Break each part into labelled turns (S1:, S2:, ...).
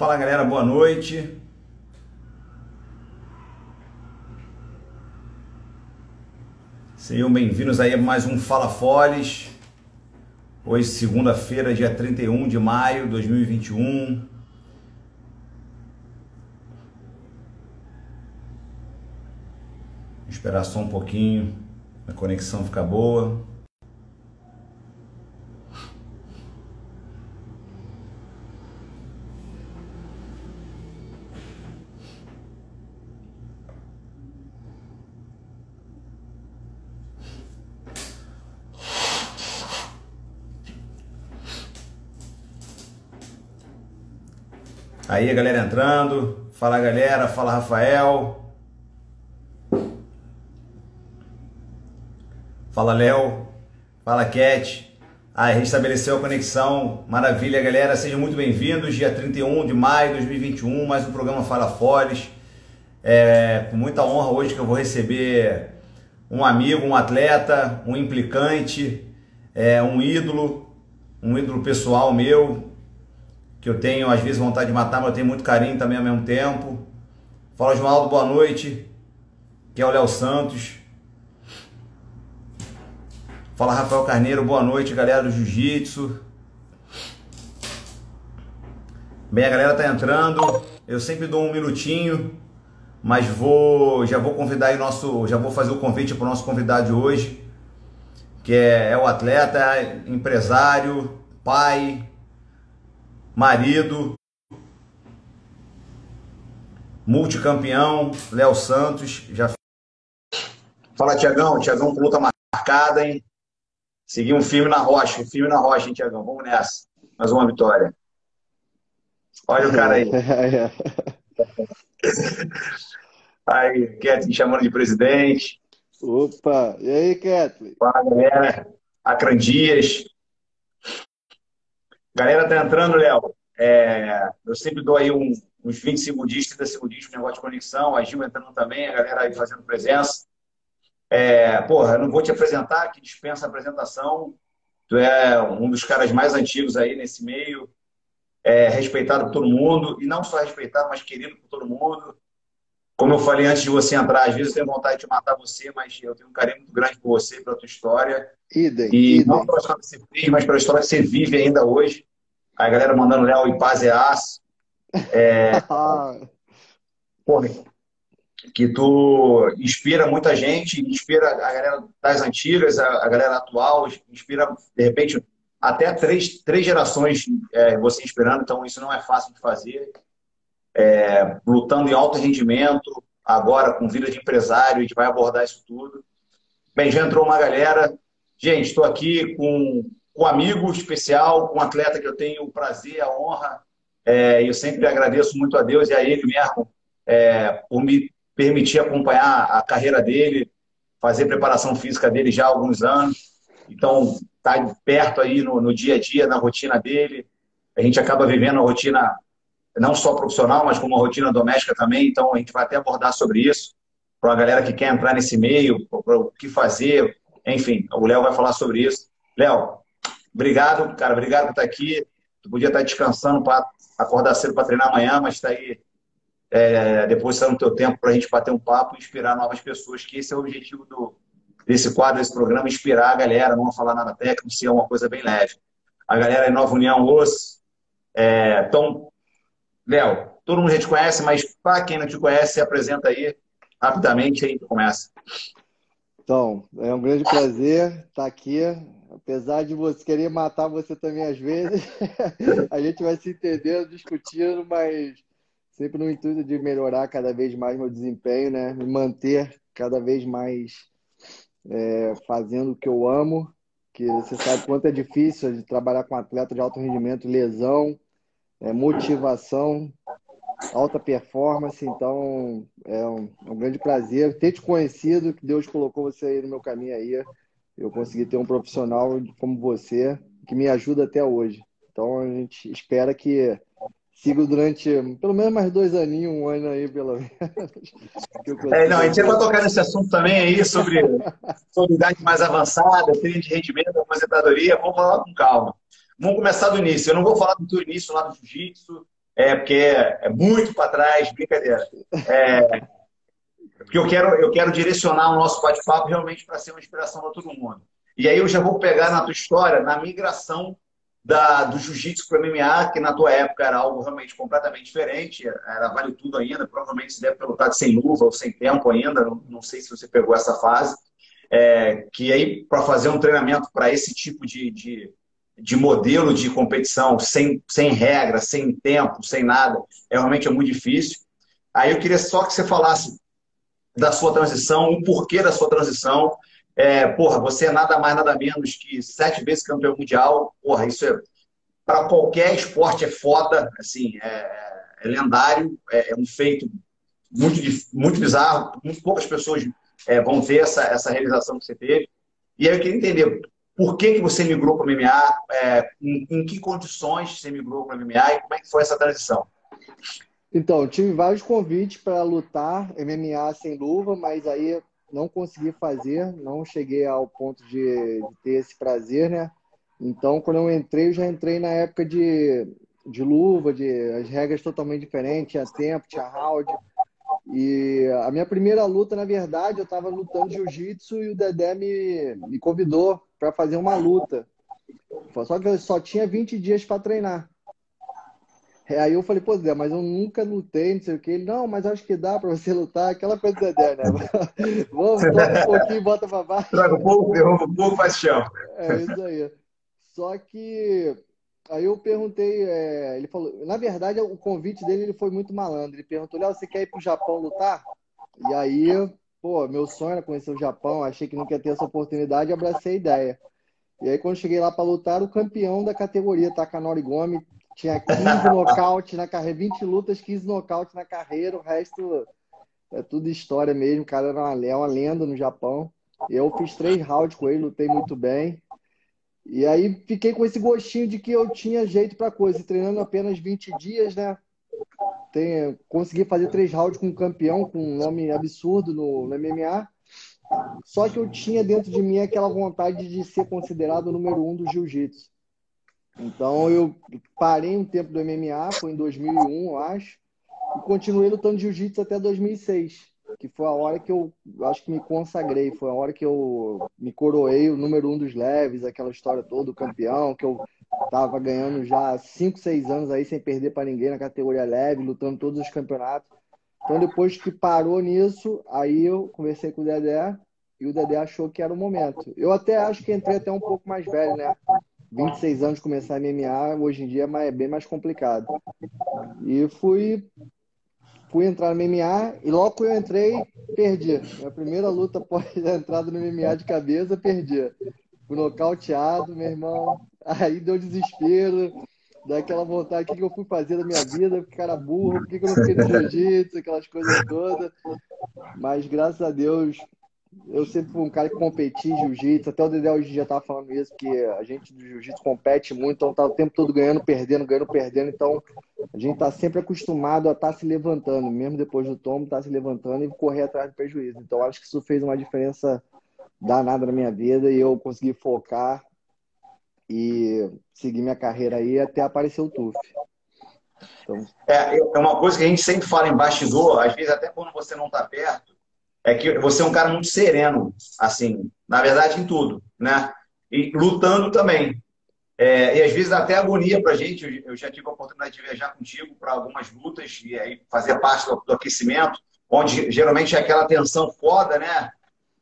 S1: Fala galera, boa noite. Sejam bem-vindos aí a mais um Fala Foles. Hoje, segunda-feira, dia 31 de maio de 2021. Esperar só um pouquinho, a conexão ficar boa. Aí a galera entrando. Fala galera, fala Rafael. Fala Léo. Fala Cat. Aí restabeleceu a conexão. Maravilha, galera. Sejam muito bem-vindos. Dia 31 de maio de 2021, mais um programa Fala Foles. É, com muita honra hoje que eu vou receber um amigo, um atleta, um implicante, é, um ídolo, um ídolo pessoal meu, que eu tenho às vezes vontade de matar, mas eu tenho muito carinho também ao mesmo tempo. Fala João Aldo, boa noite. Que é o Léo Santos. Fala Rafael Carneiro, boa noite, galera do Jiu-Jitsu. Bem, a galera tá entrando. Eu sempre dou um minutinho, mas vou, já vou convidar aí nosso, já vou fazer o convite para o nosso convidado de hoje, que é, é o atleta, empresário, pai, marido, multicampeão, Léo Santos. Já... Fala, Tiagão. Tiagão com luta marcada, hein? Seguir um filme na rocha, um filme na rocha, hein, Tiagão? Vamos nessa. Mais uma vitória. Olha o cara aí. aí, Kathleen chamando de presidente.
S2: Opa, e aí, Kathleen?
S1: Fala, galera. Acran Dias. Galera tá entrando, Léo. É, eu sempre dou aí um, uns 20 segundinhos, 30 segundinhos para negócio de conexão. A Gil entrando também, a galera aí fazendo presença. É, porra, eu não vou te apresentar, que dispensa a apresentação. Tu é um dos caras mais antigos aí nesse meio, é, respeitado por todo mundo, e não só respeitado, mas querido por todo mundo. Como eu falei antes de você entrar, às vezes eu tenho vontade de matar você, mas eu tenho um carinho muito grande por você, pela tua história.
S2: Idem,
S1: e
S2: idem.
S1: não pela história que você fez, mas pela história que você vive ainda hoje. A galera mandando Léo em paz e aço. É, porra, que tu inspira muita gente, inspira a galera das antigas, a, a galera atual, inspira, de repente, até três, três gerações é, você inspirando, então isso não é fácil de fazer. É, lutando em alto rendimento, agora com vida de empresário, a gente vai abordar isso tudo. Bem, já entrou uma galera. Gente, estou aqui com um amigo especial, um atleta que eu tenho o prazer, a honra, é, eu sempre agradeço muito a Deus e a ele mesmo é, por me permitir acompanhar a carreira dele, fazer preparação física dele já há alguns anos. Então, tá perto aí no, no dia a dia, na rotina dele. A gente acaba vivendo a rotina não só profissional, mas como uma rotina doméstica também. Então, a gente vai até abordar sobre isso para a galera que quer entrar nesse meio, o que fazer. Enfim, o Léo vai falar sobre isso. Léo, obrigado, cara. Obrigado por estar aqui. Tu podia estar descansando para acordar cedo para treinar amanhã, mas está aí é, depositando o teu tempo para a gente bater um papo e inspirar novas pessoas, que esse é o objetivo do, desse quadro, desse programa, inspirar a galera, não falar nada técnico, ser uma coisa bem leve. A galera em Nova União, Osso, é, então, Léo, todo mundo já te conhece, mas para quem não te conhece, se apresenta aí rapidamente, aí começa.
S2: Então, é um grande prazer estar aqui. Apesar de você querer matar você também às vezes, a gente vai se entendendo, discutindo, mas sempre no intuito de melhorar cada vez mais meu desempenho, né? Me manter cada vez mais é, fazendo o que eu amo, que você sabe quanto é difícil de trabalhar com atleta de alto rendimento, lesão, é, motivação, alta performance. Então, é um, é um, grande prazer ter te conhecido, que Deus colocou você aí no meu caminho aí. Eu consegui ter um profissional como você que me ajuda até hoje. Então, a gente espera que siga durante pelo menos mais dois aninhos, um ano aí, pelo menos.
S1: É, não, a gente vai tocar nesse assunto também aí sobre, sobre idade mais avançada, treino de rendimento, aposentadoria. Vamos falar com calma. Vamos começar do início. Eu não vou falar do teu início lá do jiu-jitsu, é porque é muito para trás, brincadeira. É, porque eu quero, eu quero direcionar o nosso bate-papo realmente para ser uma inspiração para todo mundo. E aí eu já vou pegar na tua história, na migração da, do jiu-jitsu para o MMA, que na tua época era algo realmente completamente diferente, era vale tudo ainda, provavelmente você deve ter lutado sem luva ou sem tempo ainda, não, não sei se você pegou essa fase. É, que aí, para fazer um treinamento para esse tipo de, de, de, modelo de competição, sem, sem regra, sem tempo, sem nada, é, realmente é muito difícil. Aí eu queria só que você falasse da sua transição, o porquê da sua transição, é, porra, você é nada mais, nada menos que sete vezes campeão mundial. Porra, isso é. Para qualquer esporte é foda, assim, é, é lendário, é, é, um feito muito, muito bizarro. Muito poucas pessoas é, vão ter essa, essa realização que você teve. E aí eu queria entender por que, que você migrou para o MMA, é, em, em, que condições você migrou para o MMA e como é que foi essa transição?
S2: Então, tive vários convites para lutar MMA sem luva, mas aí não consegui fazer, não cheguei ao ponto de, de, ter esse prazer, né? Então, quando eu entrei, eu já entrei na época de, de luva, de as regras totalmente diferentes, tinha tempo, tinha round. E a minha primeira luta, na verdade, eu estava lutando jiu-jitsu e o Dedé me, me convidou para fazer uma luta. Só que eu só tinha 20 dias para treinar. Aí eu falei, pô, Zé, mas eu nunca lutei, não sei o que. Ele, não, mas acho que dá pra você lutar, aquela coisa do Zé, né? Vamos, um pouquinho, bota pra baixo.
S1: Traga um pouco, derruba um pouco, faz chão.
S2: É isso aí. Só que aí eu perguntei, é, ele falou, na verdade, o convite dele ele foi muito malandro. Ele perguntou, Léo, você quer ir pro Japão lutar? E aí, pô, meu sonho era conhecer o Japão, achei que não ia ter essa oportunidade, abracei a ideia. E aí, quando cheguei lá para lutar, o campeão da categoria, Takanori Gomi, tinha 15 nocaute na carreira, 20 lutas, 15 nocaute na carreira, o resto é tudo história mesmo. O cara era uma, é uma lenda no Japão. Eu fiz três rounds com ele, lutei muito bem. E aí fiquei com esse gostinho de que eu tinha jeito para coisa. Treinando apenas 20 dias, né? Tem, consegui fazer três rounds com um campeão, com um nome absurdo no, no MMA. Só que eu tinha dentro de mim aquela vontade de ser considerado o número um do jiu-jitsu. Então eu parei um tempo do MMA, foi em 2001, eu acho, e continuei lutando jiu-jitsu até 2006, que foi a hora que eu acho que me consagrei, foi a hora que eu me coroei o número um dos leves, aquela história toda, o campeão, que eu tava ganhando já 5, 6 anos aí sem perder para ninguém na categoria leve, lutando todos os campeonatos. Então depois que parou nisso, aí eu conversei com o Dedé e o Dedé achou que era o momento. Eu até acho que entrei até um pouco mais velho, né? 26 anos começar MMA, hoje em dia é bem mais complicado. E fui fui entrar no MMA e logo que eu entrei, perdi. Minha primeira luta após a entrada no MMA de cabeça, perdi. Fui nocauteado, meu irmão. Aí deu desespero, daquela vontade, o que, eu fui fazer da minha vida, que cara burro, por que, que eu não fiquei no jiu-jitsu, aquelas coisas todas. Mas graças a Deus, eu sempre fui um cara que competi jiu-jitsu, até o Dedé hoje já tava falando isso, que a gente do jiu-jitsu compete muito, então tá o tempo todo ganhando, perdendo, ganhando, perdendo, então a gente tá sempre acostumado a estar tá se levantando, mesmo depois do tombo, tá se levantando e correr atrás do prejuízo. Então acho que isso fez uma diferença danada na minha vida e eu consegui focar e seguir minha carreira aí até aparecer o TUF.
S1: Então... É, é uma coisa que a gente sempre fala em bastidor, às vezes até quando você não tá perto, é que você é um cara muito sereno, assim, na verdade, em tudo, né? E lutando também. É, e às vezes até agonia pra gente. Eu já tive a oportunidade de viajar contigo para algumas lutas e aí fazer parte do, do, aquecimento, onde geralmente é aquela tensão foda, né?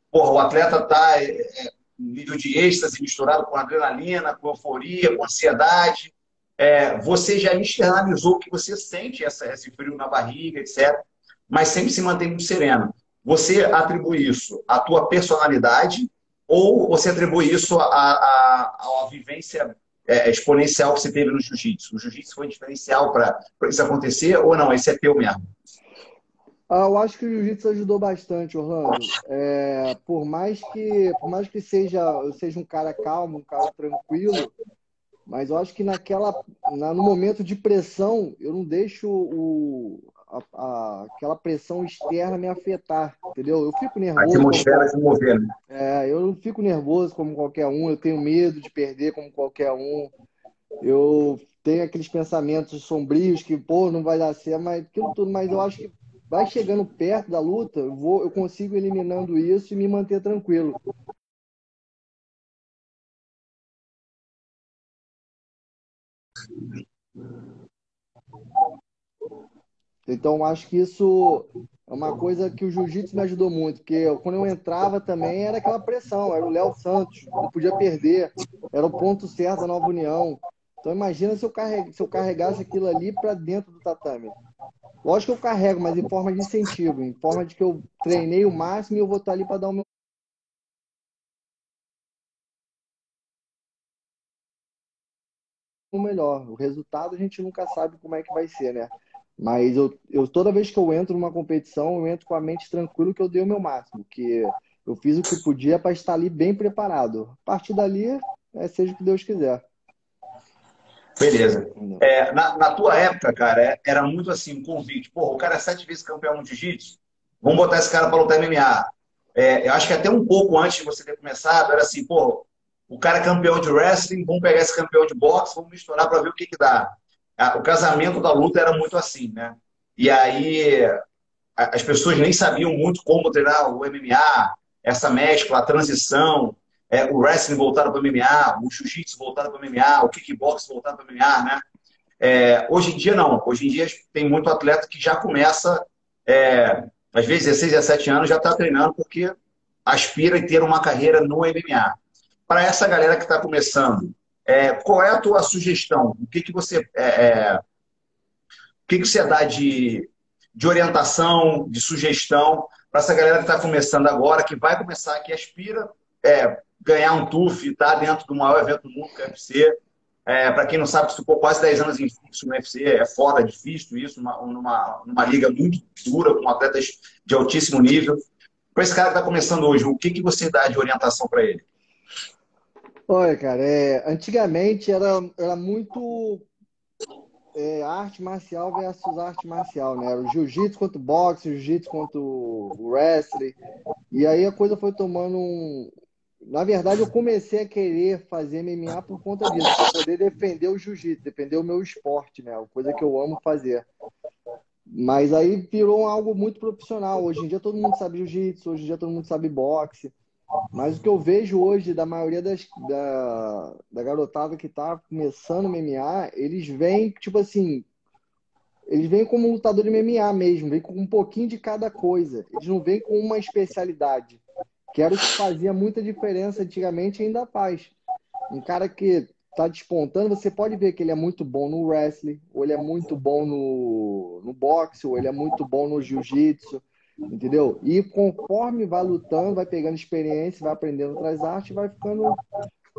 S1: Porra, o atleta tá é, é, nível de êxtase misturado com adrenalina, com euforia, com ansiedade. É, você já externalizou que você sente essa, esse frio na barriga, etc. Mas sempre se mantém muito sereno. Você atribui isso à tua personalidade ou você atribui isso à, à, à vivência é, exponencial que você teve no jiu-jitsu? O jiu-jitsu foi diferencial para isso acontecer ou não? Esse é teu mesmo?
S2: Ah, eu acho que o jiu-jitsu ajudou bastante, Orlando. É, por mais que, por mais que seja, eu seja um cara calmo, um cara tranquilo, mas eu acho que naquela, na, no momento de pressão, eu não deixo o, a, a, aquela pressão externa me afetar, entendeu? Eu fico nervoso. A
S1: atmosfera se mover, né?
S2: É, eu não fico nervoso como qualquer um, eu tenho medo de perder como qualquer um. Eu tem aqueles pensamentos sombrios que, pô, não vai dar certo, mas aquilo tudo, mas eu acho que vai chegando perto da luta, eu, vou, eu consigo eliminando isso e me manter tranquilo. Então, acho que isso é uma coisa que o jiu-jitsu me ajudou muito, porque quando eu entrava também era aquela pressão, era o Léo Santos, não podia perder, era o ponto certo da nova união. Então, imagina se eu, se eu carregasse aquilo ali para dentro do tatame. Lógico que eu carrego, mas em forma de incentivo, em forma de que eu treinei o máximo e eu vou estar ali para dar o meu o melhor. O resultado a gente nunca sabe como é que vai ser, né? Mas eu, eu toda vez que eu entro numa competição, eu entro com a mente tranquila que eu dei o meu máximo, que eu fiz o que podia para estar ali bem preparado. A partir dali, é, seja o que Deus quiser.
S1: Beleza. É, na, na, tua época, cara, é, era muito assim, um convite. Pô, o cara é sete vezes campeão no jiu-jitsu, vamos botar esse cara para lutar MMA. É, eu acho que até um pouco antes de você ter começado, era assim, pô, o cara é campeão de wrestling, vamos pegar esse campeão de boxe, vamos misturar para ver o que, que dá o casamento da luta era muito assim, né? E aí as pessoas nem sabiam muito como treinar o MMA, essa mescla, a transição, é, o wrestling voltado para o MMA, o jiu-jitsu voltado para o MMA, o kickbox voltado para o MMA, né? É, hoje em dia, não. Hoje em dia, tem muito atleta que já começa, é, às vezes, 16, 17 anos, já está treinando porque aspira em ter uma carreira no MMA. Para essa galera que está começando, é, qual é a tua sugestão? O que, que você é, é, o que, que você dá de, de orientação, de sugestão para essa galera que está começando agora, que vai começar, que aspira é, ganhar um TUF, tá dentro do maior evento do mundo, que é o UFC. É, para quem não sabe, ficou quase 10 anos em fixo no UFC, é foda, difícil isso, numa, numa, numa liga muito dura, com atletas de altíssimo nível. Para esse cara que está começando hoje, o que, que você dá de orientação para ele?
S2: Olha, cara, é, antigamente era, era muito é, arte marcial versus arte marcial, né? O jiu-jitsu contra o boxe, jiu-jitsu contra o wrestling. E aí a coisa foi tomando um. Na verdade, eu comecei a querer fazer MMA por conta disso, para poder defender o jiu-jitsu, defender o meu esporte, né? Coisa que eu amo fazer. Mas aí virou algo muito profissional. Hoje em dia todo mundo sabe jiu-jitsu, hoje em dia todo mundo sabe boxe. Mas o que eu vejo hoje da maioria das, da, da garotada que tá começando MMA, eles vêm, tipo assim, eles vêm como lutador de MMA mesmo, vêm com um pouquinho de cada coisa. Eles não vêm com uma especialidade. Que era o que fazia muita diferença antigamente e ainda faz. Um cara que tá despontando, você pode ver que ele é muito bom no wrestling, ou ele é muito bom no, no boxe, ou ele é muito bom no jiu-jitsu entendeu? E conforme vai lutando, vai pegando experiência, vai aprendendo outras artes, vai ficando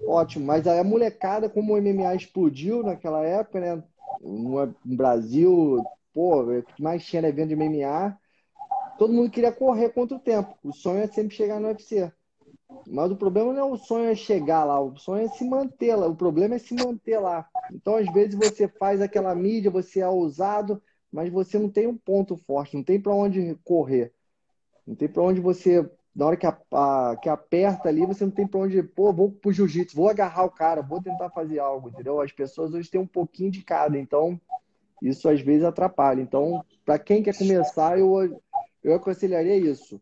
S2: ótimo. Mas aí a molecada, como o MMA explodiu naquela época, né? No Brasil, pô, mais tinha evento de MMA, todo mundo queria correr contra o tempo. O sonho é sempre chegar no UFC. Mas o problema não é o sonho é chegar lá, o sonho é se manter lá. O problema é se manter lá. Então, às vezes, você faz aquela mídia, você é ousado, mas você não tem um ponto forte, não tem para onde correr. Não tem para onde você, na hora que, a, a, que aperta ali, você não tem para onde, pô, vou pro jiu-jitsu, vou agarrar o cara, vou tentar fazer algo, entendeu? As pessoas hoje têm um pouquinho de cada, então isso às vezes atrapalha. Então, para quem quer começar, eu, eu aconselharia isso.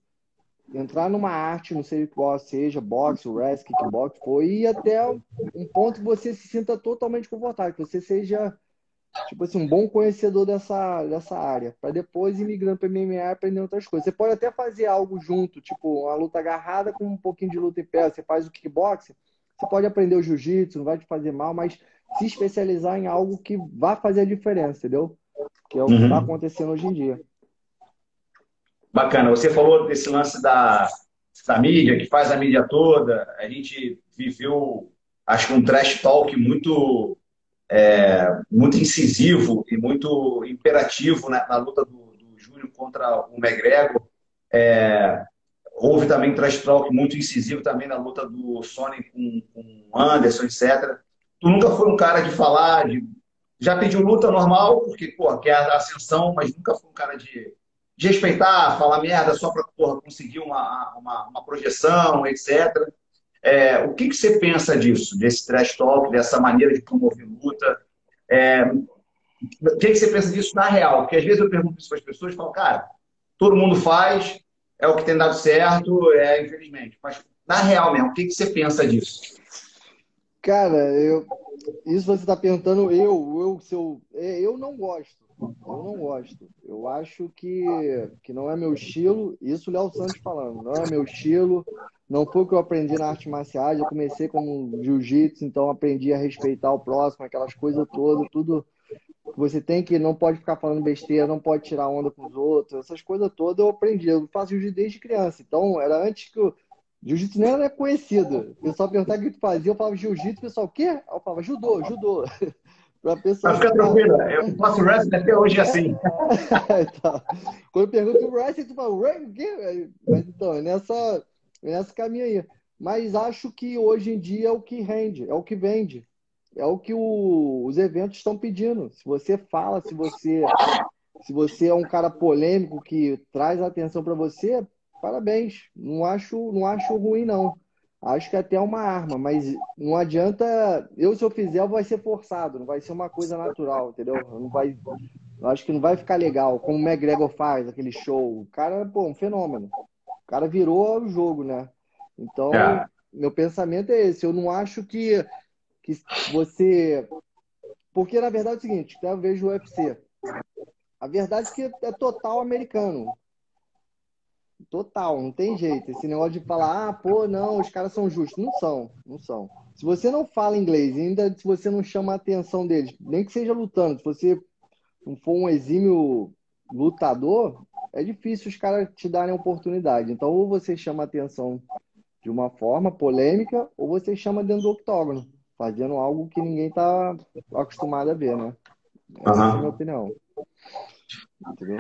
S2: Entrar numa arte, não sei qual seja, boxe, wrestling, kickbox, ir até um ponto que você se sinta totalmente confortável, que você seja tipo assim, um bom conhecedor dessa, dessa área, para depois ir migrando para MMA e aprender outras coisas. Você pode até fazer algo junto, tipo uma luta agarrada com um pouquinho de luta em pé. Você faz o kickboxing, você pode aprender o jiu-jitsu, não vai te fazer mal, mas se especializar em algo que vai fazer a diferença, entendeu? Que é o que está uhum. acontecendo hoje em dia.
S1: Bacana. Você falou desse lance da, da mídia, que faz a mídia toda. A gente viveu, acho que um trash talk muito é, muito incisivo e muito imperativo né, na luta do, do contra o McGregor. É, houve também trash talk muito incisivo também na luta do Sony com, com Anderson, etc. Tu nunca foi um cara de falar, de, já pediu luta normal, porque, pô, quer a ascensão, mas nunca foi um cara de, de respeitar, falar merda só para conseguir uma, uma, uma projeção, etc. É, o que, que você pensa disso, desse trash talk, dessa maneira de promover luta? É, o que, que você pensa disso na real? Porque às vezes eu pergunto isso para as pessoas e falo, cara, todo mundo faz, é o que tem dado certo, é infelizmente. Mas na real mesmo, o que, que você pensa disso?
S2: Cara, eu, isso você está perguntando, eu, eu, se eu, é, eu não gosto. Eu não gosto. Eu acho que, que não é meu estilo. Isso o Léo Santos falando. Não é meu estilo. Não foi o que eu aprendi na arte marcial. Eu comecei como jiu-jitsu, então aprendi a respeitar o próximo, aquelas coisas todas, tudo você tem que não pode ficar falando besteira, não pode tirar onda com os outros, essas coisas todas eu aprendi. Eu faço jiu-jitsu desde criança. Então, era antes que o jiu-jitsu nem era conhecido. O pessoal perguntava o que tu fazia, eu falava jiu-jitsu, o pessoal, o quê? Eu falava judô, judô.
S1: pra pessoa fica tranquila, eu faço wrestling até hoje assim.
S2: então, quando pergunta o wrestling, tu fala, o quê? Mas então, é nessa, é nessa caminho aí. Mas acho que hoje em dia é o que rende, é o que vende é o que o, os eventos estão pedindo. Se você fala, se você se você é um cara polêmico que traz atenção para você, parabéns. Não acho não acho ruim não. Acho que é até uma arma, mas não adianta. Eu se eu fizer vai ser forçado, não vai ser uma coisa natural, entendeu? Não vai. Acho que não vai ficar legal, como o McGregor faz aquele show. O cara, pô, um fenômeno. O cara virou o jogo, né? Então, é. meu pensamento é esse. Eu não acho que que você. Porque na verdade é o seguinte, eu vejo o UFC. A verdade é que é total americano. Total, não tem jeito. Esse negócio de falar, ah, pô, não, os caras são justos. Não são, não são. Se você não fala inglês, ainda se você não chama a atenção deles, nem que seja lutando, se você não for um exímio lutador, é difícil os caras te darem oportunidade. Então, ou você chama a atenção de uma forma polêmica, ou você chama dentro do octógono fazendo algo que ninguém está acostumado a ver, né? Essa uhum. é a minha opinião.
S1: Entendeu?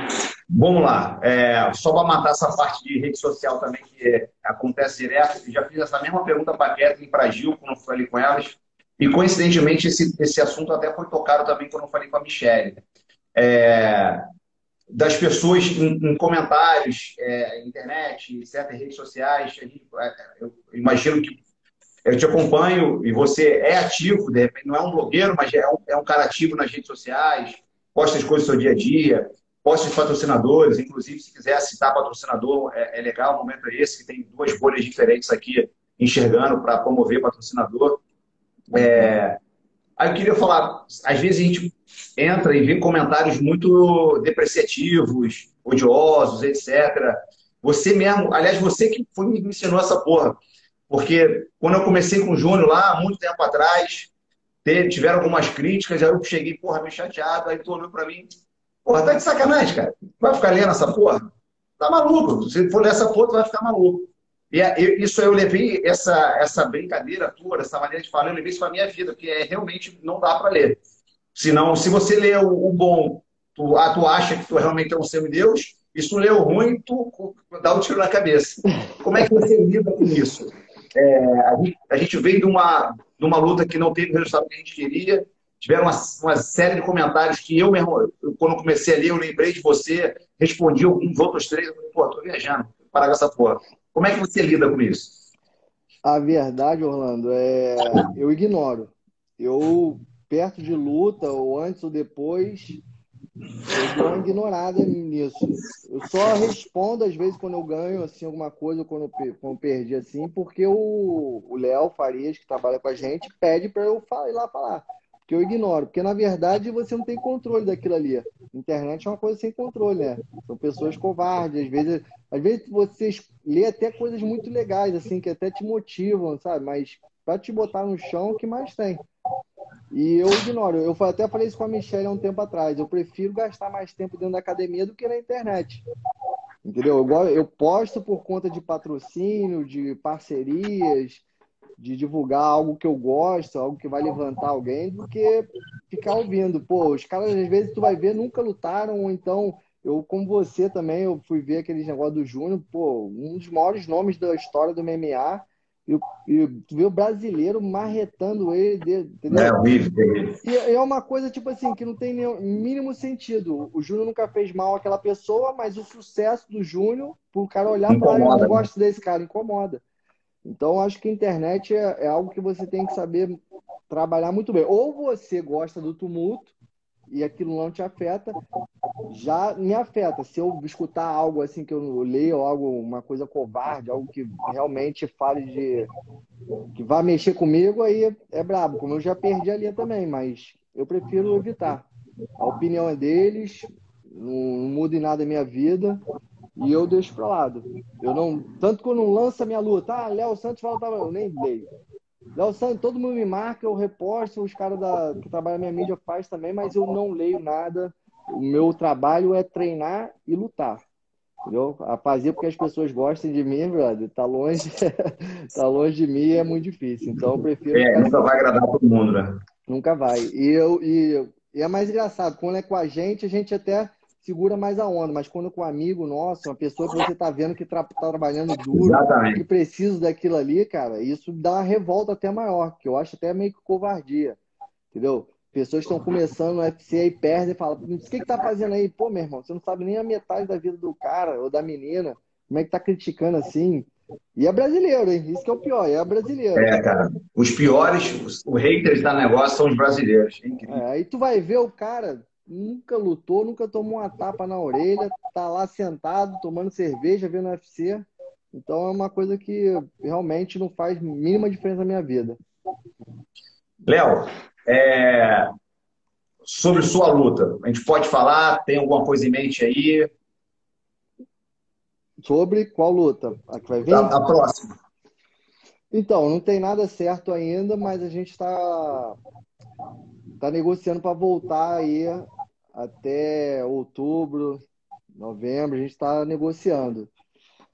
S1: Vamos lá. É, só para matar essa parte de rede social também, que acontece direto. Já fiz essa mesma pergunta para a Kathleen e para a Gil, quando eu falei com elas. E, coincidentemente, esse, esse assunto até foi tocado também quando eu falei com a Michelle. É, das pessoas em, em comentários, é, internet, certas redes sociais. É, eu imagino que eu te acompanho e você é ativo, de repente, não é um blogueiro, mas é um, é um cara ativo nas redes sociais, posta as coisas do seu dia a dia, posta os patrocinadores, inclusive se quiser citar patrocinador, é, é legal, o momento é esse, que tem duas bolhas diferentes aqui enxergando para promover patrocinador. É... Aí eu queria falar, às vezes a gente entra e vê comentários muito depreciativos, odiosos, etc. Você mesmo, aliás, você que foi, me ensinou essa porra. Porque quando eu comecei com o Júnior lá, muito tempo atrás, tiveram algumas críticas, aí eu cheguei, porra, meio chateado, aí tu olhou pra mim, porra, tá de sacanagem, cara. Vai ficar lendo essa porra? Tá maluco. Se for ler essa porra, tu vai ficar maluco. E é, isso eu levei essa, essa brincadeira tua, essa maneira de falar, eu levei isso pra minha vida, porque é, realmente não dá para ler. Senão, se você lê o, o bom, tu, ah, tu acha que tu realmente é um semideus, e se tu lê o ruim, tu dá um tiro na cabeça. Como é que você lida com isso? É, a, gente, a, gente, veio de uma, de uma luta que não teve o resultado que a gente queria. Tiveram uma, uma série de comentários que eu mesmo, eu, quando comecei ali, eu lembrei de você, respondi alguns outros três. Eu falei, pô, tô viajando, parar com essa porra. Como é que você lida com isso?
S2: A verdade, Orlando, é eu ignoro. Eu, perto de luta, ou antes ou depois, eu dou uma ignorada nisso. Eu só respondo, às vezes, quando eu ganho assim, alguma coisa, ou quando eu, quando eu perdi, assim, porque o Léo Farias, que trabalha com a gente, pede para eu ir lá falar. Porque eu ignoro. Porque, na verdade, você não tem controle daquilo ali. Internet é uma coisa sem controle, né? São pessoas covardes. Às vezes, às vezes você lê até coisas muito legais, assim, que até te motivam, sabe? Mas para te botar no chão, o que mais tem? E eu ignoro. Eu até falei isso com a Michelle há um tempo atrás. Eu prefiro gastar mais tempo dentro da academia do que na internet. Entendeu? Eu, eu posto por conta de patrocínio, de parcerias, de divulgar algo que eu gosto, algo que vai levantar alguém, do que ficar ouvindo. Pô, os caras, às vezes, tu vai ver, nunca lutaram, então, eu, como você também, eu fui ver aqueles negócio do Júnior, pô, um dos maiores nomes da história do MMA e, e tu vê o brasileiro marretando ele, entendeu? É horrível. E é uma coisa, tipo assim, que não tem nenhum mínimo sentido. O Júnior nunca fez mal àquela pessoa, mas o sucesso do Júnior, pro cara olhar e falar, eu não gosto desse cara, incomoda. Então, acho que a internet é, é, algo que você tem que saber trabalhar muito bem. Ou você gosta do tumulto e aquilo não te afeta, já me afeta. Se eu escutar algo assim que eu leio, algo, uma coisa covarde, algo que realmente fale de. que vá mexer comigo, aí é brabo. Como eu já perdi a linha também, mas eu prefiro evitar. A opinião é deles, não, não muda em nada a minha vida e eu deixo para lado. Eu não, tanto que eu não lanço a minha luta, ah, Léo Santos fala, tá, eu nem leio. Léo Santos, todo mundo me marca, eu reposto, os caras que trabalham na minha mídia faz também, mas eu não leio nada. O meu trabalho é treinar e lutar. Entendeu? A fazer porque as pessoas gostem de mim, brother, tá longe, tá longe de mim é muito difícil. Então eu prefiro.
S1: É, nunca vai agradar todo mundo, né?
S2: Nunca vai. E, eu, e, e é mais engraçado, quando é com a gente, a gente até segura mais a onda, mas quando com um amigo nosso, uma pessoa que você está vendo que está trabalhando duro, Exatamente. que precisa daquilo ali, cara, isso dá uma revolta até maior, que eu acho até meio que covardia, entendeu? Pessoas estão começando no UFC e perdem e falam, o que que tá fazendo aí? Pô, meu irmão, você não sabe nem a metade da vida do cara ou da menina, como é que tá criticando assim? E é brasileiro, hein? Isso que é o pior, é brasileiro.
S1: É, cara. Os piores, os, haters da negócio são os brasileiros.
S2: É, aí tu vai ver o cara, nunca lutou, nunca tomou uma tapa na orelha, tá lá sentado, tomando cerveja, vendo UFC. Então é uma coisa que realmente não faz mínima diferença na minha vida.
S1: Léo, é... sobre sua luta, a gente pode falar? Tem alguma coisa em mente aí?
S2: Sobre qual luta? A que vai vir?
S1: A, a próxima.
S2: Então, não tem nada certo ainda, mas a gente está tá negociando para voltar aí até outubro, novembro, a gente está negociando.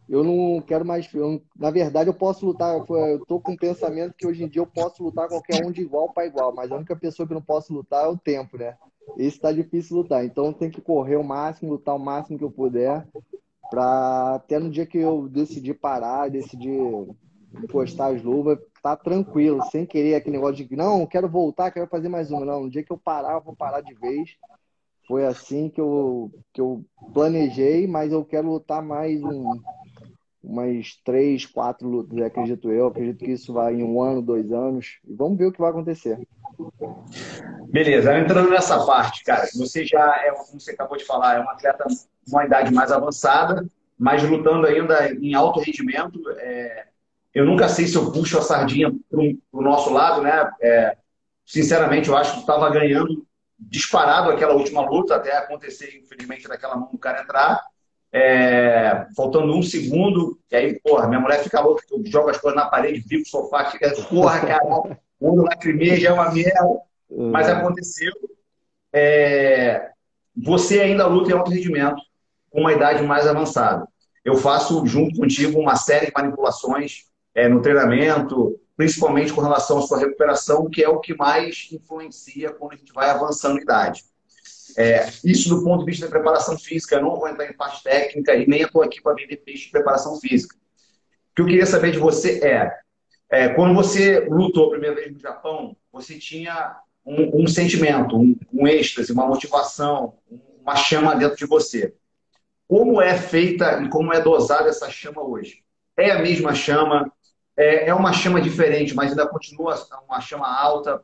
S2: Eu não quero mais. Eu, na verdade, eu posso lutar. Eu estou com o pensamento que hoje em dia eu posso lutar qualquer um de igual para igual, mas a única pessoa que não posso lutar é o tempo, né? Esse está difícil lutar. Então, tem que correr o máximo, lutar o máximo que eu puder, para até no dia que eu decidir parar, decidir encostar as luvas, tá tranquilo, sem querer aquele negócio de não, quero voltar, quero fazer mais uma. Não, no dia que eu parar, eu vou parar de vez foi assim que eu, que eu planejei, mas eu quero lutar mais um, umas três, quatro lutas, acredito eu. Acredito que isso vai em um ano, dois anos. E vamos ver o que vai acontecer.
S1: Beleza, entrando nessa parte, cara, você já é, como você acabou de falar, é um atleta com uma idade mais avançada, mas lutando ainda em alto rendimento. É, eu nunca sei se eu puxo a sardinha para o nosso lado, né? É, sinceramente, eu acho que estava ganhando disparado aquela última luta, até acontecer, infelizmente, daquela mão do cara entrar. É, faltando um segundo, e aí, porra, minha mulher fica louca, eu jogo as coisas na parede, fico o sofá, fica, porra, cara, o mundo lacrimeja, é uma merda. Mas aconteceu. É, você ainda luta em alto rendimento, com uma idade mais avançada. Eu faço, junto contigo, uma série de manipulações é, no treinamento, principalmente com relação à sua recuperação, que é o que mais influencia quando a gente vai avançando em idade. É, isso do ponto de vista da preparação física, eu não vou entrar em parte técnica e nem estou aqui para vender peixe de preparação física. O que eu queria saber de você é, é quando você lutou a primeira vez no Japão, você tinha um, um sentimento, um, um êxtase, uma motivação, uma chama dentro de você. Como é feita e como é dosada essa chama hoje? É a mesma chama? é, é uma chama diferente, mas ainda continua uma chama alta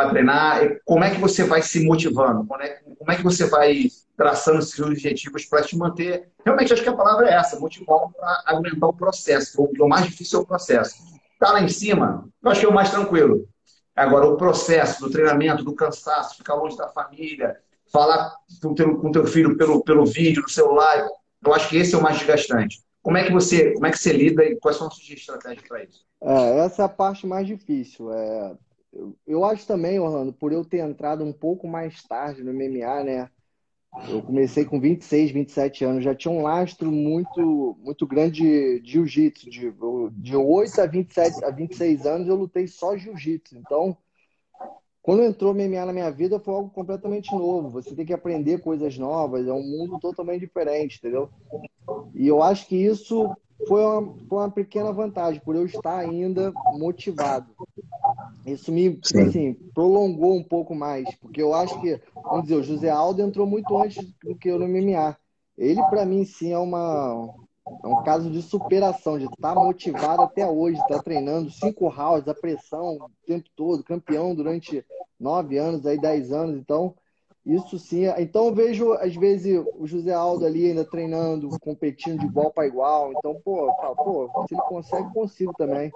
S1: para treinar. Como é que você vai se motivando? Como é, é que você vai traçando esses objetivos para te manter? Realmente, acho que a palavra é essa, motivar para aumentar o processo. O, o mais difícil é o processo. Tá lá em cima, eu acho que é o mais tranquilo. Agora, o processo do treinamento, do cansaço, ficar longe da família, falar com teu, com teu filho pelo, pelo vídeo, no celular, eu acho que esse é o mais desgastante. Como é que você, como é que você lida e quais são as suas estratégias para isso?
S2: É, essa é a parte mais difícil. É, eu, acho também, Orlando, por eu ter entrado um pouco mais tarde no MMA, né? Eu comecei com 26, 27 anos, já tinha um lastro muito muito grande de jiu-jitsu. De, de 8 a 27 a 26 anos eu lutei só jiu-jitsu. Então, quando entrou MMA na minha vida foi algo completamente novo. Você tem que aprender coisas novas, é um mundo totalmente diferente, entendeu? E eu acho que isso foi uma, foi uma pequena vantagem, por eu estar ainda motivado. Isso me assim, prolongou um pouco mais, porque eu acho que, vamos dizer, o José Aldo entrou muito antes do que eu no MMA. Ele, para mim, sim, é uma, é um caso de superação, de estar motivado até hoje, estar tá treinando cinco rounds, a pressão o tempo todo, campeão durante nove anos, aí dez anos. Então, isso sim. Então, eu vejo, às vezes, o José Aldo ali ainda treinando, competindo de igual para igual. Então, pô, pô, se ele consegue, consigo também.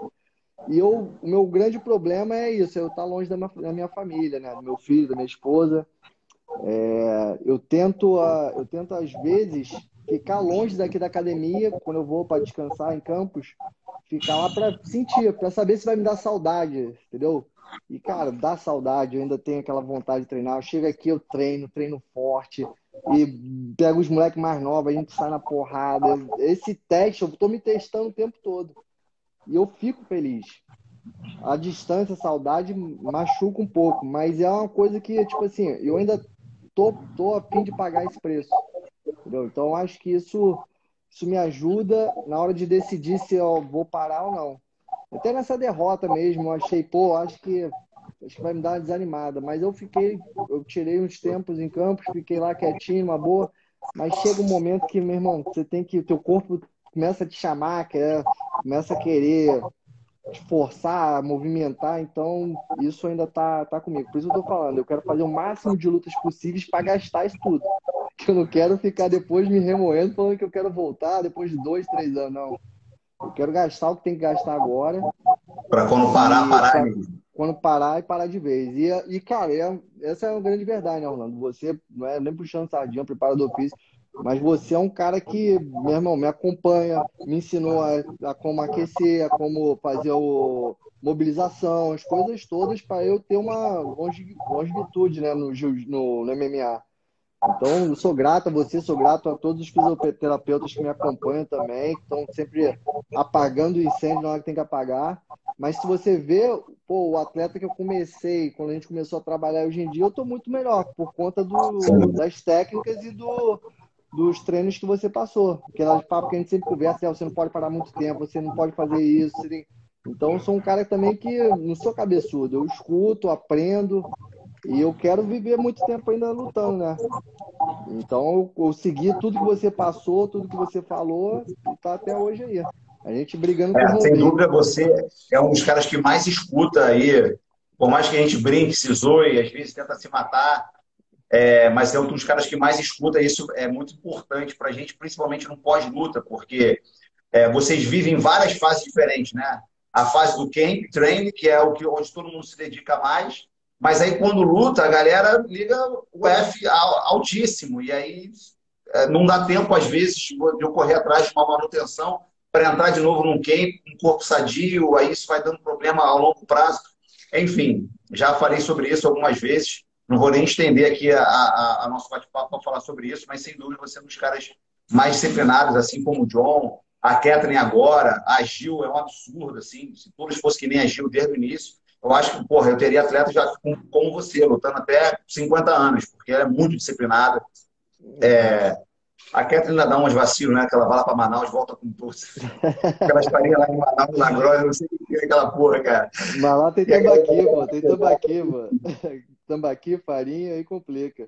S2: E eu, o meu grande problema é isso, eu estar tá longe da minha, da minha família, né? Do meu filho, da minha esposa. É, eu tento, eu tento às vezes ficar longe daqui da academia quando eu vou para descansar em campos, ficar lá para sentir, para saber se vai me dar saudade, entendeu? E cara, dá saudade, eu ainda tenho aquela vontade de treinar. Eu chego aqui, eu treino, treino forte e pego os moleques mais novos, a gente sai na porrada. Esse teste, eu tô me testando o tempo todo. E eu fico feliz. A distância, a saudade machuca um pouco, mas é uma coisa que, tipo assim, eu ainda tô, tô a fim de pagar esse preço. Entendeu? Então, acho que isso, isso me ajuda na hora de decidir se eu vou parar ou não. Até nessa derrota mesmo, eu achei, pô, acho que, acho que vai me dar uma desanimada. Mas eu fiquei, eu tirei uns tempos em campos, fiquei lá quietinho, uma boa. Mas chega um momento que, meu irmão, você tem que, teu corpo começa a te chamar, quer, começa a querer te forçar movimentar, então isso ainda tá, tá comigo. Por isso eu tô falando, eu quero fazer o máximo de lutas possíveis para gastar isso tudo. Que eu não quero ficar depois me remoendo falando que eu quero voltar depois de dois, três anos, não. Eu quero gastar o que tem que gastar agora.
S1: Para quando parar, parar. Pra,
S2: quando parar e parar de vez. E, e cara, é, essa é uma grande verdade, né, Orlando? Você não é nem puxando sardinha, preparador físico mas você é um cara que, meu irmão, me acompanha, me ensinou a, a como aquecer, a como fazer o mobilização, as coisas todas para eu ter uma longevitude né, no, no, no MMA. Então, eu sou grato a você, sou grato a todos os fisioterapeutas que me acompanham também, que estão sempre apagando o incêndio na hora que tem que apagar. Mas se você vê, pô, o atleta que eu comecei, quando a gente começou a trabalhar hoje em dia, eu estou muito melhor, por conta do, das técnicas e do, dos treinos que você passou. Aquelas papo que a gente sempre conversa, é, você não pode parar muito tempo, você não pode fazer isso. Então, eu sou um cara também que não sou cabeçudo. Eu escuto, aprendo e eu quero viver muito tempo ainda lutando, né? Então, eu, eu segui tudo que você passou, tudo que você falou e tá até hoje aí. A gente brigando
S1: é, Sem dúvida, você é um dos caras que mais escuta aí. Por mais que a gente brinque, se zoe, às vezes tenta se matar, é, mas é um dos caras que mais escuta. Isso é muito importante para a gente, principalmente no pós-luta, porque é, vocês vivem várias fases diferentes, né? A fase do camp, training, que é o que onde todo mundo se dedica mais. Mas aí quando luta, a galera liga o F altíssimo e aí é, não dá tempo às vezes de eu correr atrás de uma manutenção para entrar de novo num camp, um corpo sadio, aí isso vai dando problema a longo prazo. Enfim, já falei sobre isso algumas vezes. Não vou nem estender aqui a, a, a nosso bate-papo para falar sobre isso, mas sem dúvida você é um dos caras mais disciplinados, assim como o John, a Kathleen agora, a Gil é um absurdo, assim, se todos fossem que nem a Gil desde o início, eu acho que, porra, eu teria atleta já como você, lutando até 50 anos, porque ela é muito disciplinada. É, a Kathleen ainda dá uns vacilos, né? Que ela vai lá para Manaus, volta com tudo. Aquelas farinhas lá em Manaus, na Grossa, não sei o que é aquela porra, cara.
S2: Mas lá tem tambaqui, mano. Tem tambaqui, mano. tambaqui, farinha, aí complica.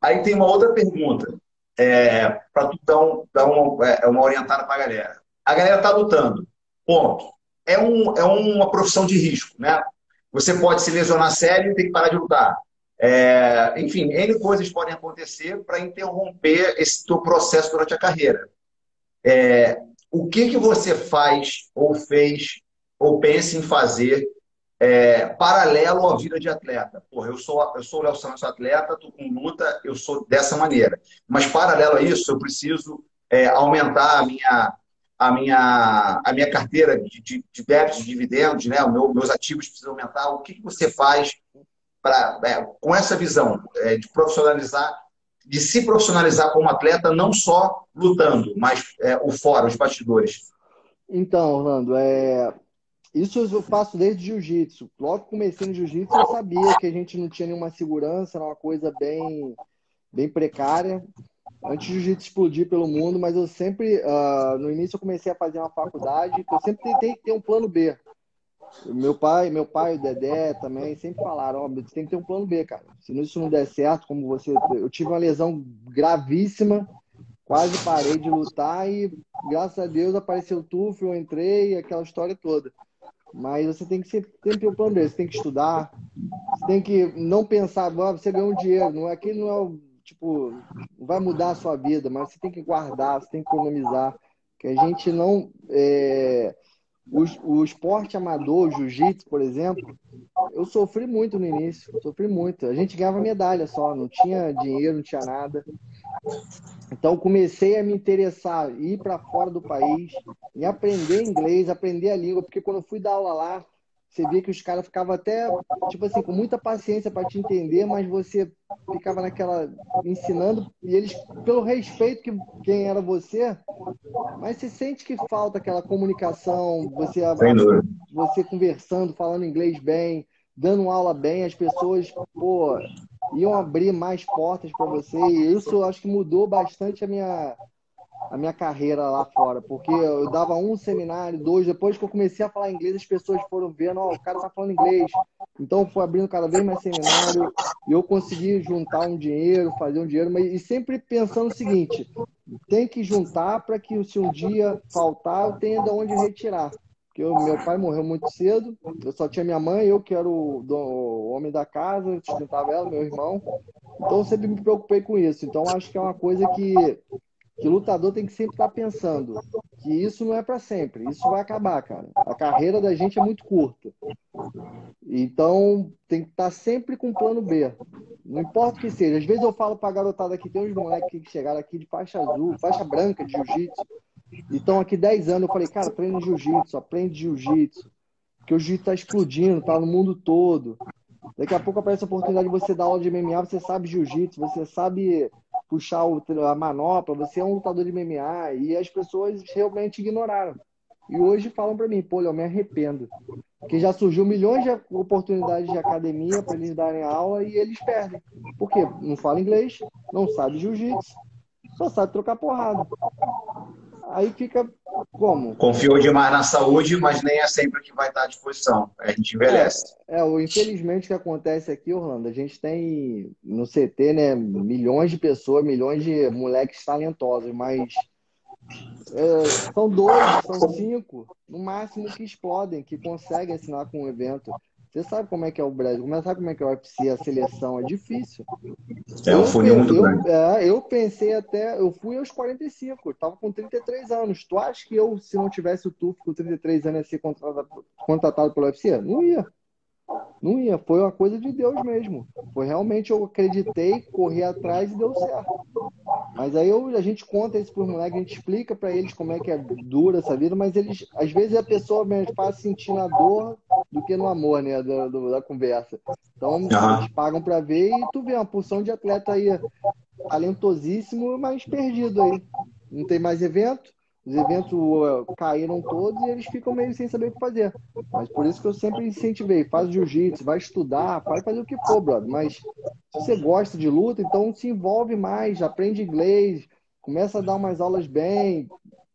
S1: Aí tem uma outra pergunta, é, para tu dar, um, dar uma, é, uma orientada para a galera. A galera tá lutando, ponto. É, um, é uma profissão de risco, né? Você pode se lesionar sério e ter que parar de lutar. É, enfim, N coisas podem acontecer para interromper esse teu processo durante a carreira. É, o que, que você faz, ou fez, ou pensa em fazer é, paralelo à vida de atleta. Porra, eu sou, eu sou o Léo Santos atleta, tô com luta, eu sou dessa maneira. Mas paralelo a isso, eu preciso é, aumentar a minha, a minha, a minha carteira de, de, de débitos, de dividendos, né? Os meu, meus ativos precisam aumentar. O que, que você faz pra, é, com essa visão é, de profissionalizar, de se profissionalizar como atleta, não só lutando, mas é, o fora, os bastidores?
S2: Então, Orlando, é, isso eu faço desde jiu-jitsu. Logo que comecei no jiu-jitsu, eu sabia que a gente não tinha nenhuma segurança, era uma coisa bem, bem precária. Antes do jiu-jitsu explodir pelo mundo, mas eu sempre, uh, no início eu comecei a fazer uma faculdade, eu sempre tentei ter um plano B. Meu pai, meu pai, o Dedé também sempre falaram, ó, oh, você tem que ter um plano B, cara. Se isso não der certo, como você, eu tive uma lesão gravíssima quase parei de lutar e, graças a Deus, apareceu o TUF, eu entrei, aquela história toda. Mas você tem que sempre, sempre o plano Você tem que estudar, você tem que não pensar, ah, você ganhou um dinheiro, não é aquilo não é o tipo, vai mudar a sua vida, mas você tem que guardar, você tem que economizar, que a gente não é... o, o esporte amador, o jiu-jitsu, por exemplo, eu sofri muito no início, sofri muito. A gente ganhava medalha só, não tinha dinheiro, não tinha nada. Então comecei a me interessar, ir para fora do país, e aprender inglês, aprender a língua, porque quando eu fui dar aula lá, você via que os caras ficavam até, tipo assim, com muita paciência para te entender, mas você ficava naquela ensinando e eles, pelo respeito que quem era você, mas você sente que falta aquela comunicação, você você conversando, falando inglês bem, dando aula bem, as pessoas, pô, iam abrir mais portas para você e isso acho que mudou bastante a minha a minha carreira lá fora, porque eu dava um seminário, dois, depois que eu comecei a falar inglês, as pessoas foram vendo, ó, oh, o cara tá falando inglês. Então foi abrindo cada vez mais seminário e eu consegui juntar um dinheiro, fazer um dinheiro, mas e sempre pensando o seguinte, tem que juntar para que se um dia faltar, eu tenha de onde retirar. Porque eu, meu pai morreu muito cedo, eu só tinha minha mãe, eu que era o, o homem da casa, sustentava ela, meu irmão. Então eu sempre me preocupei com isso. Então acho que é uma coisa que que lutador tem que sempre estar pensando que isso não é para sempre, isso vai acabar, cara. A carreira da gente é muito curta. Então, tem que estar sempre com plano B. Não importa o que seja. Às vezes eu falo pra garotada aqui, tem uns moleques que chegaram aqui de faixa azul, faixa branca de jiu-jitsu. Então, aqui 10 anos, eu falei, cara, treina jiu-jitsu, aprende jiu-jitsu. Porque o jiu-jitsu tá explodindo, tá no mundo todo. Daqui a pouco aparece a oportunidade de você dar aula de MMA, você sabe jiu-jitsu, você sabe puxar a manopla, você é um lutador de MMA, e as pessoas realmente ignoraram. E hoje falam para mim, pô, eu me arrependo. Porque já surgiu milhões de oportunidades de academia para eles darem aula e eles perdem. Por quê? Não fala inglês, não sabe jiu-jitsu, só sabe trocar porrada. Aí fica como?
S1: Confiou demais na saúde, mas nem é sempre que vai estar à disposição. A gente envelhece.
S2: É, é infelizmente o que acontece aqui, Orlando, a gente tem no CT, né, milhões de pessoas, milhões de moleques talentosos, mas é, são dois, são cinco, no máximo que explodem, que conseguem assinar com um evento. Você sabe como é que é o Brasil, Você sabe como é que é o UFC, a seleção é difícil.
S1: É um funil muito eu, grande.
S2: É, eu pensei até, eu fui aos 45, eu tava com 33 anos. Tu acha que eu, se não tivesse o TUF com 33 anos, ia ser contratado, contratado pelo UFC? Não ia. Não ia, foi uma coisa de Deus mesmo. Foi realmente eu acreditei, corri atrás e deu certo. Mas aí eu, a gente conta isso para os moleques, a gente explica para eles como é que é dura essa vida, mas eles, às vezes a pessoa mais faz sentir na dor do que no amor, né, da, da conversa. Então uhum. eles pagam para ver e tu vê uma porção de atleta aí talentosíssimo, mas perdido aí. Não tem mais evento, os eventos uh, caíram todos e eles ficam meio sem saber o que fazer. Mas por isso que eu sempre incentivei, faz jiu-jitsu, vai estudar, vai fazer o que for, brother. Mas se você gosta de luta, então se envolve mais, aprende inglês, começa a dar umas aulas bem.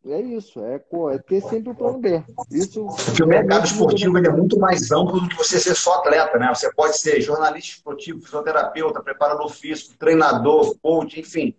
S2: É isso, é, é ter sempre o plano B. Isso
S1: Porque o mercado esportivo é muito mais amplo do que você ser só atleta, né? Você pode ser jornalista esportivo, fisioterapeuta, preparador físico, treinador, coach, enfim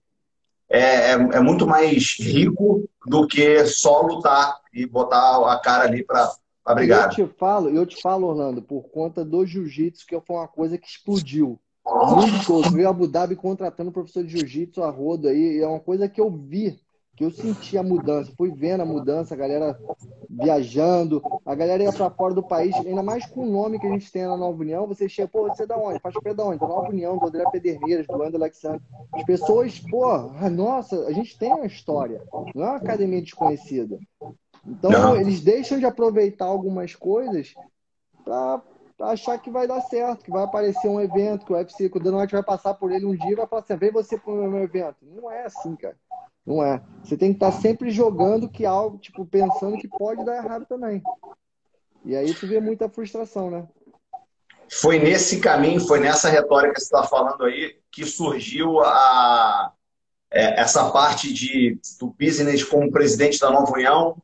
S1: é, é, é, muito mais rico do que só lutar e botar a cara ali para brigar.
S2: Eu te falo, eu te falo, Orlando, por conta do jiu-jitsu, que foi uma coisa que explodiu. O mundo todo. Veio Abu Dhabi contratando professor de jiu-jitsu a rodo aí. É uma coisa que eu vi que eu senti a mudança, fui vendo a mudança, a galera viajando, a galera ia para fora do país, ainda mais com o nome que a gente tem na Nova União, você chega, pô, você é da onde? Faz pé da onde? Da Nova União, do André Pederneiras, do André Alexandre. As pessoas, pô, ah, nossa, a gente tem uma história, não é uma academia desconhecida. Então, não. eles deixam de aproveitar algumas coisas para achar que vai dar certo, que vai aparecer um evento, que o UFC, que o White vai passar por ele um dia e vai falar assim, vem você para o meu evento. Não é assim, cara. Não é. Você tem que estar sempre jogando que algo, tipo, pensando que pode dar errado também. E aí tu vê muita frustração, né?
S1: Foi nesse caminho, foi nessa retórica que você está falando aí, que surgiu a, é, essa parte de, do business como presidente da Nova União.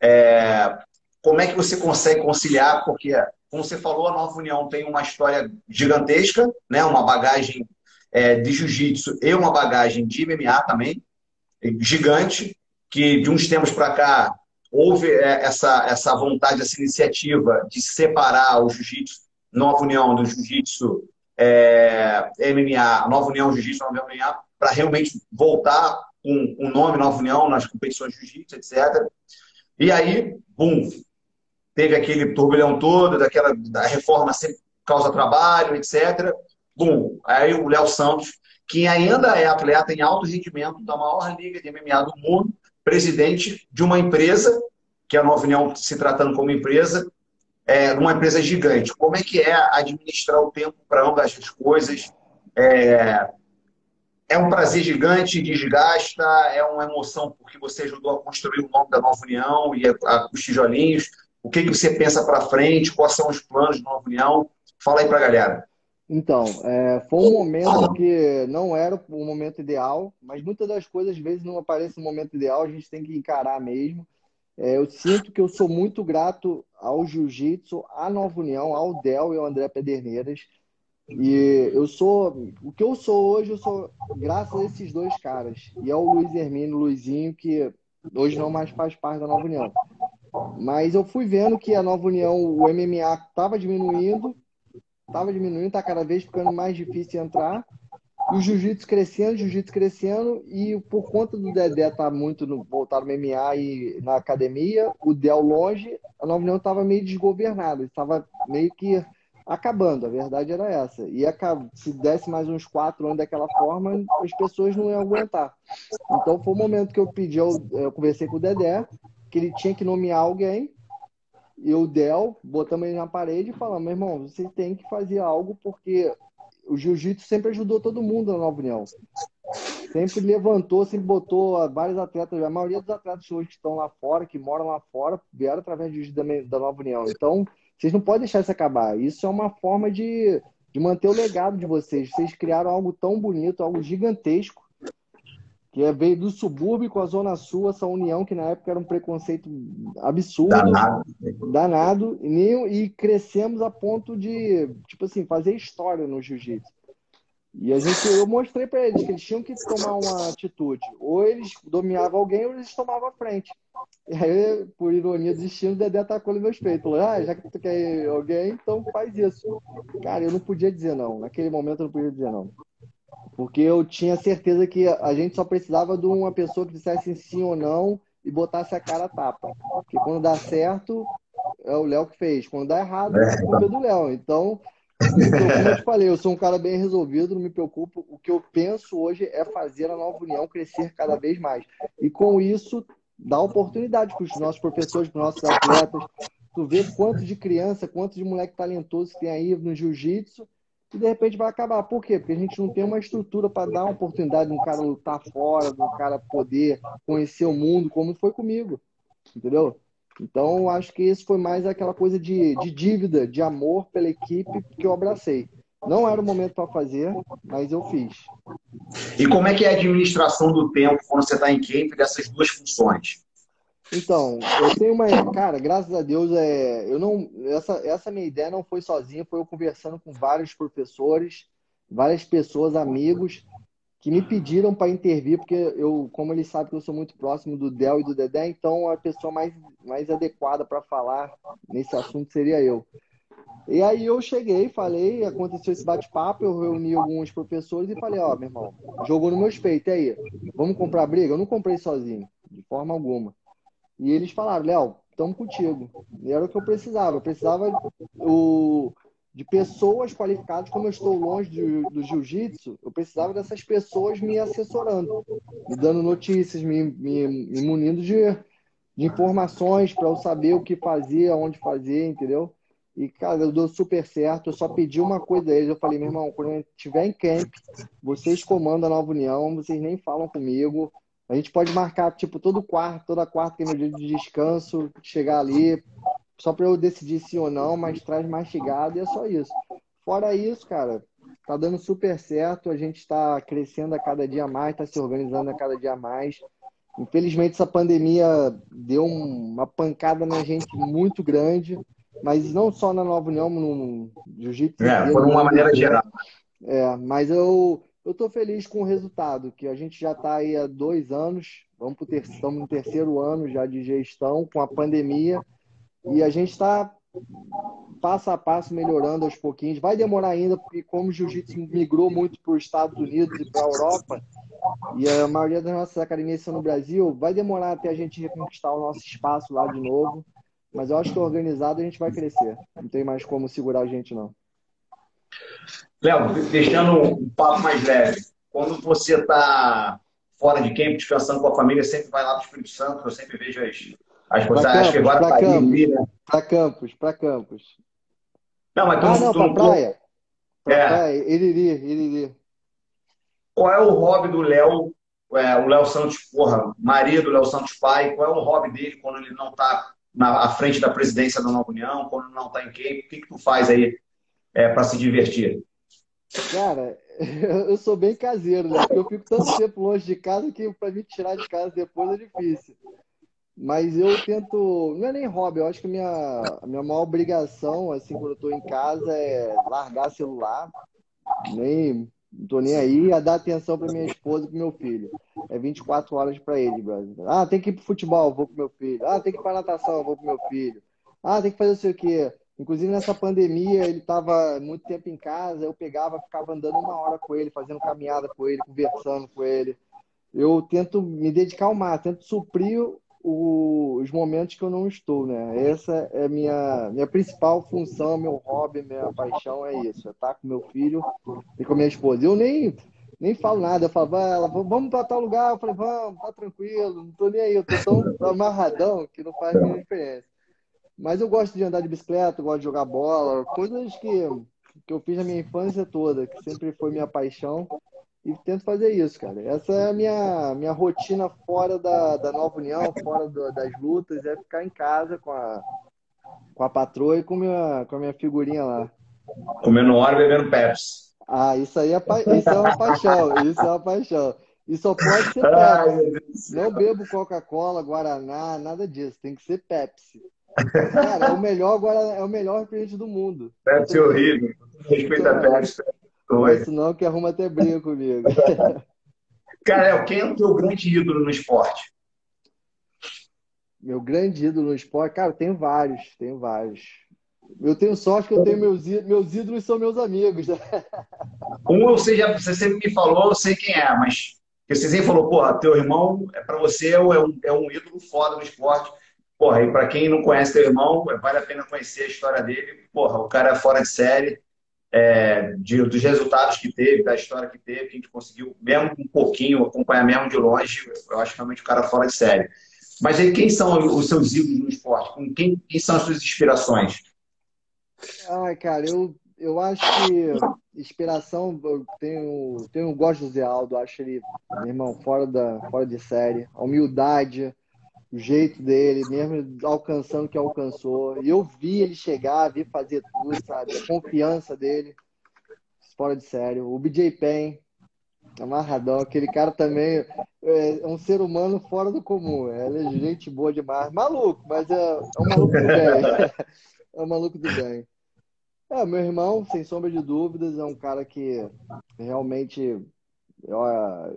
S1: É, como é que você consegue conciliar? Porque, como você falou, a Nova União tem uma história gigantesca, né? uma bagagem é, de jiu-jitsu e uma bagagem de MMA também. Gigante, que de uns tempos para cá houve é, essa, essa vontade, essa iniciativa de separar o jiu-jitsu, Nova União do Jiu-Jitsu é, MMA, Nova União Jiu-Jitsu, Nova MMA, para realmente voltar com o nome Nova União nas competições de jiu-jitsu, etc. E aí, bum, teve aquele turbilhão todo, daquela da reforma sempre causa trabalho, etc. Bum, aí o Léo Santos, que ainda é atleta em alto rendimento da maior liga de MMA do mundo, presidente de uma empresa, que é a Nova União se tratando como empresa, é, uma empresa gigante. Como é que é administrar o tempo para ambas as coisas? É, é um prazer gigante, desgasta, é uma emoção porque você ajudou a construir o nome da Nova União e a, a, os tijolinhos. O que, que você pensa para frente? Quais são os planos da Nova União? Fala aí para a galera.
S2: Então, é, foi um momento que não era o momento ideal, mas muitas das coisas, às vezes, não aparece no momento ideal, a gente tem que encarar mesmo. É, eu sinto que eu sou muito grato ao Jiu-Jitsu, à Nova União, ao Del e ao André Pederneiras. E eu sou. O que eu sou hoje, eu sou graças a esses dois caras. E ao Luiz Hermínio, Luizinho, que hoje não mais faz parte da Nova União. Mas eu fui vendo que a Nova União, o MMA estava diminuindo estava diminuindo, está cada vez ficando mais difícil entrar. E o jiu-jitsu crescendo, jiu-jitsu crescendo, e por conta do Dedé estar tá muito no, voltado no MMA e na academia, o Del longe, a Nova União estava meio desgovernada, estava meio que acabando, a verdade era essa. E se desse mais uns quatro anos daquela forma, as pessoas não iam aguentar. Então foi o momento que eu pedi, eu, eu conversei com o Dedé, que ele tinha que nomear alguém, e o Del, botamos ele na parede e falamos, meu irmão, você tem que fazer algo porque o jiu-jitsu sempre ajudou todo mundo na Nova União. Sempre levantou, sempre botou vários atletas, a maioria dos atletas hoje que estão lá fora, que moram lá fora, vieram através do jiu-jitsu da Nova União. Então, vocês não podem deixar isso acabar. Isso é uma forma de, de manter o legado de vocês. Vocês criaram algo tão bonito, algo gigantesco, que é, veio do subúrbio com a Zona Sul, essa união que na época era um preconceito absurdo, danado, danado e, e crescemos a ponto de, tipo assim, fazer história no jiu-jitsu. E a gente, eu mostrei para eles que eles tinham que tomar uma atitude. Ou eles dominavam alguém ou eles tomavam a frente. E aí, por ironia do destino, o Dedé atacou no meu peito. Falou, ah, já que tu quer alguém, então faz isso. Cara, eu não podia dizer não. Naquele momento eu não podia dizer não. Porque eu tinha certeza que a gente só precisava de uma pessoa que dissesse sim ou não e botasse a cara a tapa. Porque quando dá certo, é o Léo que fez. Quando dá errado, é a culpa do Léo. Então, como eu te falei, eu sou um cara bem resolvido, não me preocupo. O que eu penso hoje é fazer a Nova União crescer cada vez mais. E com isso, dar oportunidade para os nossos professores, para os nossos atletas. Tu vê quanto de criança, quanto de moleque talentoso tem aí no jiu-jitsu e de repente vai acabar. Por quê? Porque a gente não tem uma estrutura para dar uma oportunidade de um cara lutar fora, de um cara poder conhecer o mundo, como foi comigo. Entendeu? Então, acho que isso foi mais aquela coisa de, de dívida, de amor pela equipe que eu abracei. Não era o momento para fazer, mas eu fiz.
S1: E como é que é a administração do tempo quando você está em camp dessas duas funções?
S2: Então, eu tenho uma. Cara, graças a Deus, é, eu não. Essa, essa minha ideia não foi sozinha, foi eu conversando com vários professores, várias pessoas, amigos, que me pediram para intervir, porque eu, como eles sabem que eu sou muito próximo do Del e do Dedé, então a pessoa mais, mais adequada para falar nesse assunto seria eu. E aí eu cheguei, falei, aconteceu esse bate-papo, eu reuni alguns professores e falei, ó, oh, meu irmão, jogou no meu peito, aí? Vamos comprar briga? Eu não comprei sozinho, de forma alguma. E eles falaram, Léo, estamos contigo. E era o que eu precisava. Eu precisava o, de pessoas qualificadas, como eu estou longe do, do jiu-jitsu, eu precisava dessas pessoas me assessorando, me dando notícias, me, me, me munindo de, de informações para eu saber o que fazer, onde fazer, entendeu? E, cara, eu dou super certo. Eu só pedi uma coisa a eles. Eu falei, meu irmão, quando eu estiver em camp, vocês comandam a Nova União, vocês nem falam comigo. A gente pode marcar, tipo, todo quarto, toda quarta que é meu dia de descanso, chegar ali, só para eu decidir sim ou não, mas traz mastigado e é só isso. Fora isso, cara, tá dando super certo, a gente está crescendo a cada dia mais, está se organizando a cada dia mais. Infelizmente, essa pandemia deu uma pancada na gente muito grande, mas não só na Nova União, no Jiu-Jitsu.
S1: É, por uma maneira geral.
S2: É, mas eu, eu estou feliz com o resultado, que a gente já está aí há dois anos, vamos pro ter, estamos no terceiro ano já de gestão, com a pandemia, e a gente está passo a passo melhorando aos pouquinhos. Vai demorar ainda, porque como o jiu-jitsu migrou muito para os Estados Unidos e para a Europa, e a maioria das nossas academias são no Brasil, vai demorar até a gente reconquistar o nosso espaço lá de novo. Mas eu acho que organizado a gente vai crescer. Não tem mais como segurar a gente, não.
S1: Léo, deixando um papo mais leve, quando você está fora de campo, descansando com a família, sempre vai lá para o Espírito Santo, eu sempre vejo as, as postagens. Acho que agora
S2: para Campos, né? para Campos, para Campos.
S1: Não, mas tu,
S2: ah, não, para praia. Pra
S1: é.
S2: praia, Iriri, Iriri.
S1: Qual é o hobby do Léo, é, o Léo Santos, porra, marido, Léo Santos pai, qual é o hobby dele quando ele não está na frente da presidência da Nova União, quando não está em campo? O que, que tu faz aí é, para se divertir?
S2: Cara, eu sou bem caseiro, né? Porque eu fico tanto tempo longe de casa que para me tirar de casa depois é difícil. Mas eu tento. Não é nem hobby, eu acho que a minha, a minha maior obrigação, assim, quando eu tô em casa, é largar celular. Nem. Não tô nem aí, a dar atenção para minha esposa e pro meu filho. É 24 horas para ele, brother. Ah, tem que ir pro futebol, vou com meu filho. Ah, tem que ir pra natação, vou com meu filho. Ah, tem que fazer não sei o quê. Inclusive nessa pandemia, ele estava muito tempo em casa, eu pegava, ficava andando uma hora com ele, fazendo caminhada com ele, conversando com ele. Eu tento me dedicar ao mar, tento suprir o, os momentos que eu não estou, né? Essa é minha minha principal função, meu hobby, minha paixão é isso, é estar com meu filho e com minha esposa. Eu nem nem falo nada, eu falo, ela, vamos para tal lugar, eu falei, vamos, tá tranquilo, não tô nem aí, eu tô tão amarradão que não faz nenhuma diferença. Mas eu gosto de andar de bicicleta, gosto de jogar bola, coisas que, que eu fiz na minha infância toda, que sempre foi minha paixão. E tento fazer isso, cara. Essa é a minha, minha rotina fora da, da Nova União, fora do, das lutas, é ficar em casa com a, com a patroa e com, minha, com a minha figurinha lá.
S1: Comendo hora e bebendo Pepsi.
S2: Ah, isso aí é, isso é uma paixão, isso é uma paixão. E só pode ser Pepsi. Não bebo Coca-Cola, Guaraná, nada disso. Tem que ser Pepsi. Cara, é o melhor agora, é o melhor refrigerante do mundo.
S1: Pepsi é horrível. Respeita a Pepsi.
S2: Oi. Não, que arruma até briga comigo.
S1: Cara, quem é o teu grande ídolo no esporte?
S2: Meu grande ídolo no esporte? Cara, tenho vários, tenho vários. Eu tenho sorte que eu tenho meus ídolos, meus ídolos são meus amigos. Né?
S1: Um você, já, você sempre me falou, eu sei quem é, mas você sempre falou, porra, teu irmão, é para você é um, é um ídolo foda no esporte. Porra, e para quem não conhece teu irmão, vale a pena conhecer a história dele. Porra, o cara é fora de série, é, de, dos resultados que teve, da história que teve, que a gente conseguiu, mesmo um pouquinho, acompanhar mesmo de longe. Eu acho realmente o cara fora de série. Mas aí, quem são os seus ídolos no esporte? Com quem, quem são as suas inspirações?
S2: Ai, cara, eu, eu acho que inspiração, eu tenho, tenho, gosto do Zé Aldo, acho ele, meu irmão, fora, da, fora de série. A humildade, o jeito dele, mesmo alcançando o que alcançou. E eu vi ele chegar, vi fazer tudo, sabe? A confiança dele, fora de sério. O BJ Penn, amarradão, aquele cara também é um ser humano fora do comum. Ele é gente boa demais. Maluco, mas é, é um maluco do bem. é um maluco do bem. É, meu irmão, sem sombra de dúvidas, é um cara que realmente eu,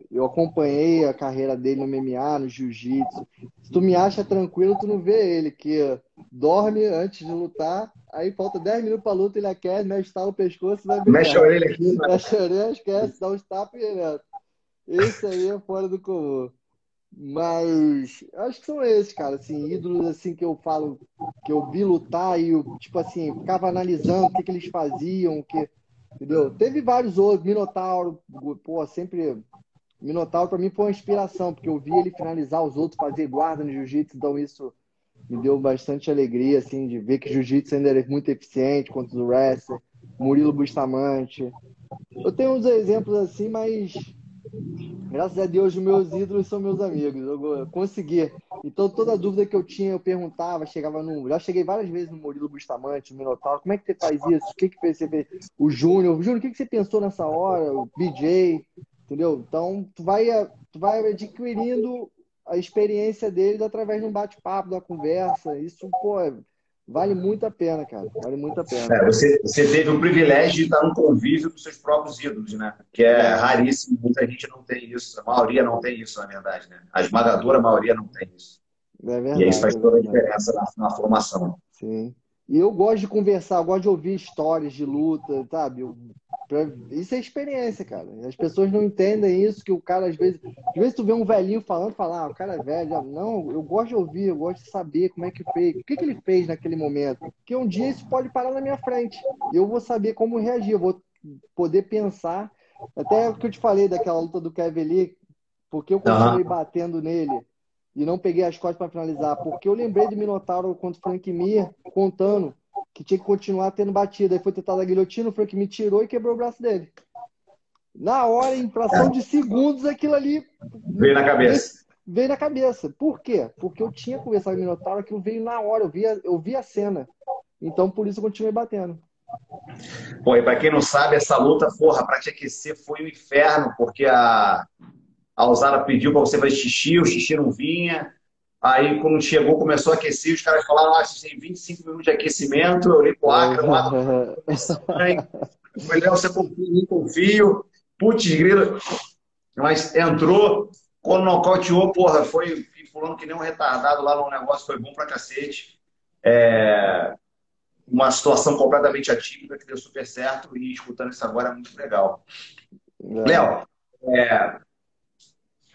S2: eu acompanhei a carreira dele no MMA, no jiu-jitsu. Se tu me acha tranquilo, tu não vê ele, que dorme antes de lutar, aí falta 10 minutos pra luta, ele aquece, mexe o pescoço e vai
S1: brigar. Mexe a orelha aqui,
S2: né? Mexe a orelha, esquece, dá uns tapas e reto. Esse aí é fora do comum. Mas acho que são esses, cara, assim, ídolos assim que eu falo, que eu vi lutar e eu, tipo assim, ficava analisando o que, que eles faziam, o que Entendeu? Teve vários outros, Minotauro, pô, sempre. Minotauro para mim foi uma inspiração, porque eu vi ele finalizar os outros, fazer guarda no jiu-jitsu, então isso me deu bastante alegria, assim, de ver que jiu-jitsu ainda é muito eficiente contra o wrestler, Murilo Bustamante. Eu tenho uns exemplos assim, mas Graças a Deus, meus ídolos são meus amigos. Eu consegui. Então, toda dúvida que eu tinha, eu perguntava, chegava no. Já cheguei várias vezes no Murilo Bustamante, no Minotauro. Como é que você faz isso? O que, que você fez? O Júnior. Júnior, o que, que você pensou nessa hora? O BJ. Entendeu? Então, tu vai, tu vai adquirindo a experiência deles através de um bate-papo, da conversa. Isso, pô, vale muito a pena, cara. Vale muito a pena. É,
S1: você, você teve o privilégio de estar no convívio dos seus próprios ídolos, né? Que é, é raríssimo, muita gente não tem isso. A maioria não tem isso, na verdade, né? A esmagadora maioria não tem isso. É verdade, e isso faz toda a diferença na, na formação.
S2: Sim. E eu gosto de conversar, eu gosto de ouvir histórias de luta, sabe? Eu, pra, isso é experiência, cara. As pessoas não entendem isso, que o cara, às vezes, às vezes tu vê um velhinho falando, fala, ah, o cara é velho. Não, eu gosto de ouvir, eu gosto de saber como é que fez, o que, que ele fez naquele momento. Porque um dia isso pode parar na minha frente. E eu vou saber como reagir, eu vou poder pensar. Até o que eu te falei daquela luta do Kevin Lee, porque eu continuei uhum. batendo nele e não peguei as costas para finalizar, porque eu lembrei do Minotauro contra o Frank Mir contando que tinha que continuar tendo batida. Aí foi tentar a guilhotina, o Frank me tirou e quebrou o braço dele. Na hora, em fração de segundos, aquilo ali
S1: veio na cabeça.
S2: Veio na cabeça. Por quê? Porque eu tinha conversado com o Minotauro, aquilo veio na hora, eu vi, a, eu vi a cena. Então, por isso eu continuei batendo.
S1: Pô, e pra quem não sabe, essa luta, porra, pra te aquecer foi um inferno, porque a, a pediu para você fazer xixi, o xixi não vinha. Aí, quando chegou, começou a aquecer, os caras falaram, ah, tem 25 minutos de aquecimento, eu olhei pro Acre, lado Falei, Léo, você confia em mim, confio. Putz, grilo. Mas entrou, quando nocauteou, porra, foi pulando que nem um retardado lá no negócio, foi bom pra cacete. É... Uma situação completamente atípica que deu super certo e escutando isso agora é muito legal. É. Léo, é...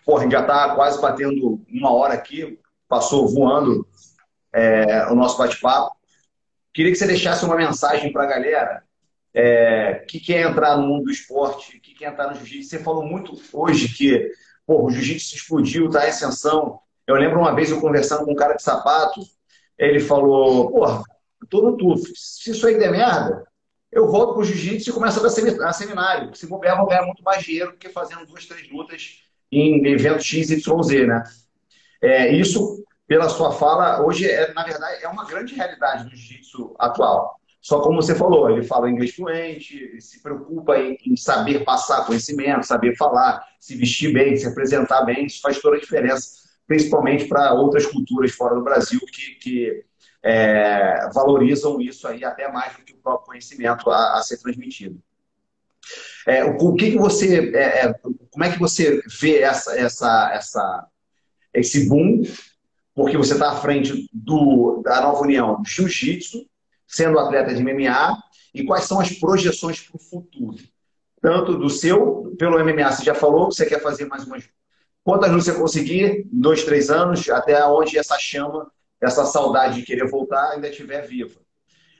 S1: Porra, a gente já está quase batendo uma hora aqui, passou voando é, o nosso bate-papo. Queria que você deixasse uma mensagem para a galera é, que quer entrar no mundo do esporte, que quer entrar no jiu-jitsu. Você falou muito hoje que porra, o jiu-jitsu explodiu, está em ascensão. Eu lembro uma vez eu conversando com um cara de sapato, ele falou, porra, tô no TUF, se isso aí der merda, eu volto pro jiu-jitsu e começo a dar seminário. Se bobear, vou ganhar muito mais dinheiro do que fazendo duas, três lutas em evento XYZ, né? É, isso, pela sua fala, hoje, é, na verdade, é uma grande realidade do jiu-jitsu atual. Só como você falou, ele fala inglês fluente, se preocupa em, em, saber passar conhecimento, saber falar, se vestir bem, se apresentar bem, isso faz toda a diferença, principalmente para outras culturas fora do Brasil que, que é, valorizam isso aí até mais do que o próprio conhecimento a, a ser transmitido. É, o, que, que você, é, é, como é que você vê essa, essa, essa, esse boom? Porque você está à frente do, da Nova União Jiu-Jitsu, sendo atleta de MMA, e quais são as projeções para o futuro? Tanto do seu, pelo MMA, você já falou que você quer fazer mais umas. Quantas você conseguir, dois, três anos, até onde essa chama, essa saudade de querer voltar ainda estiver viva.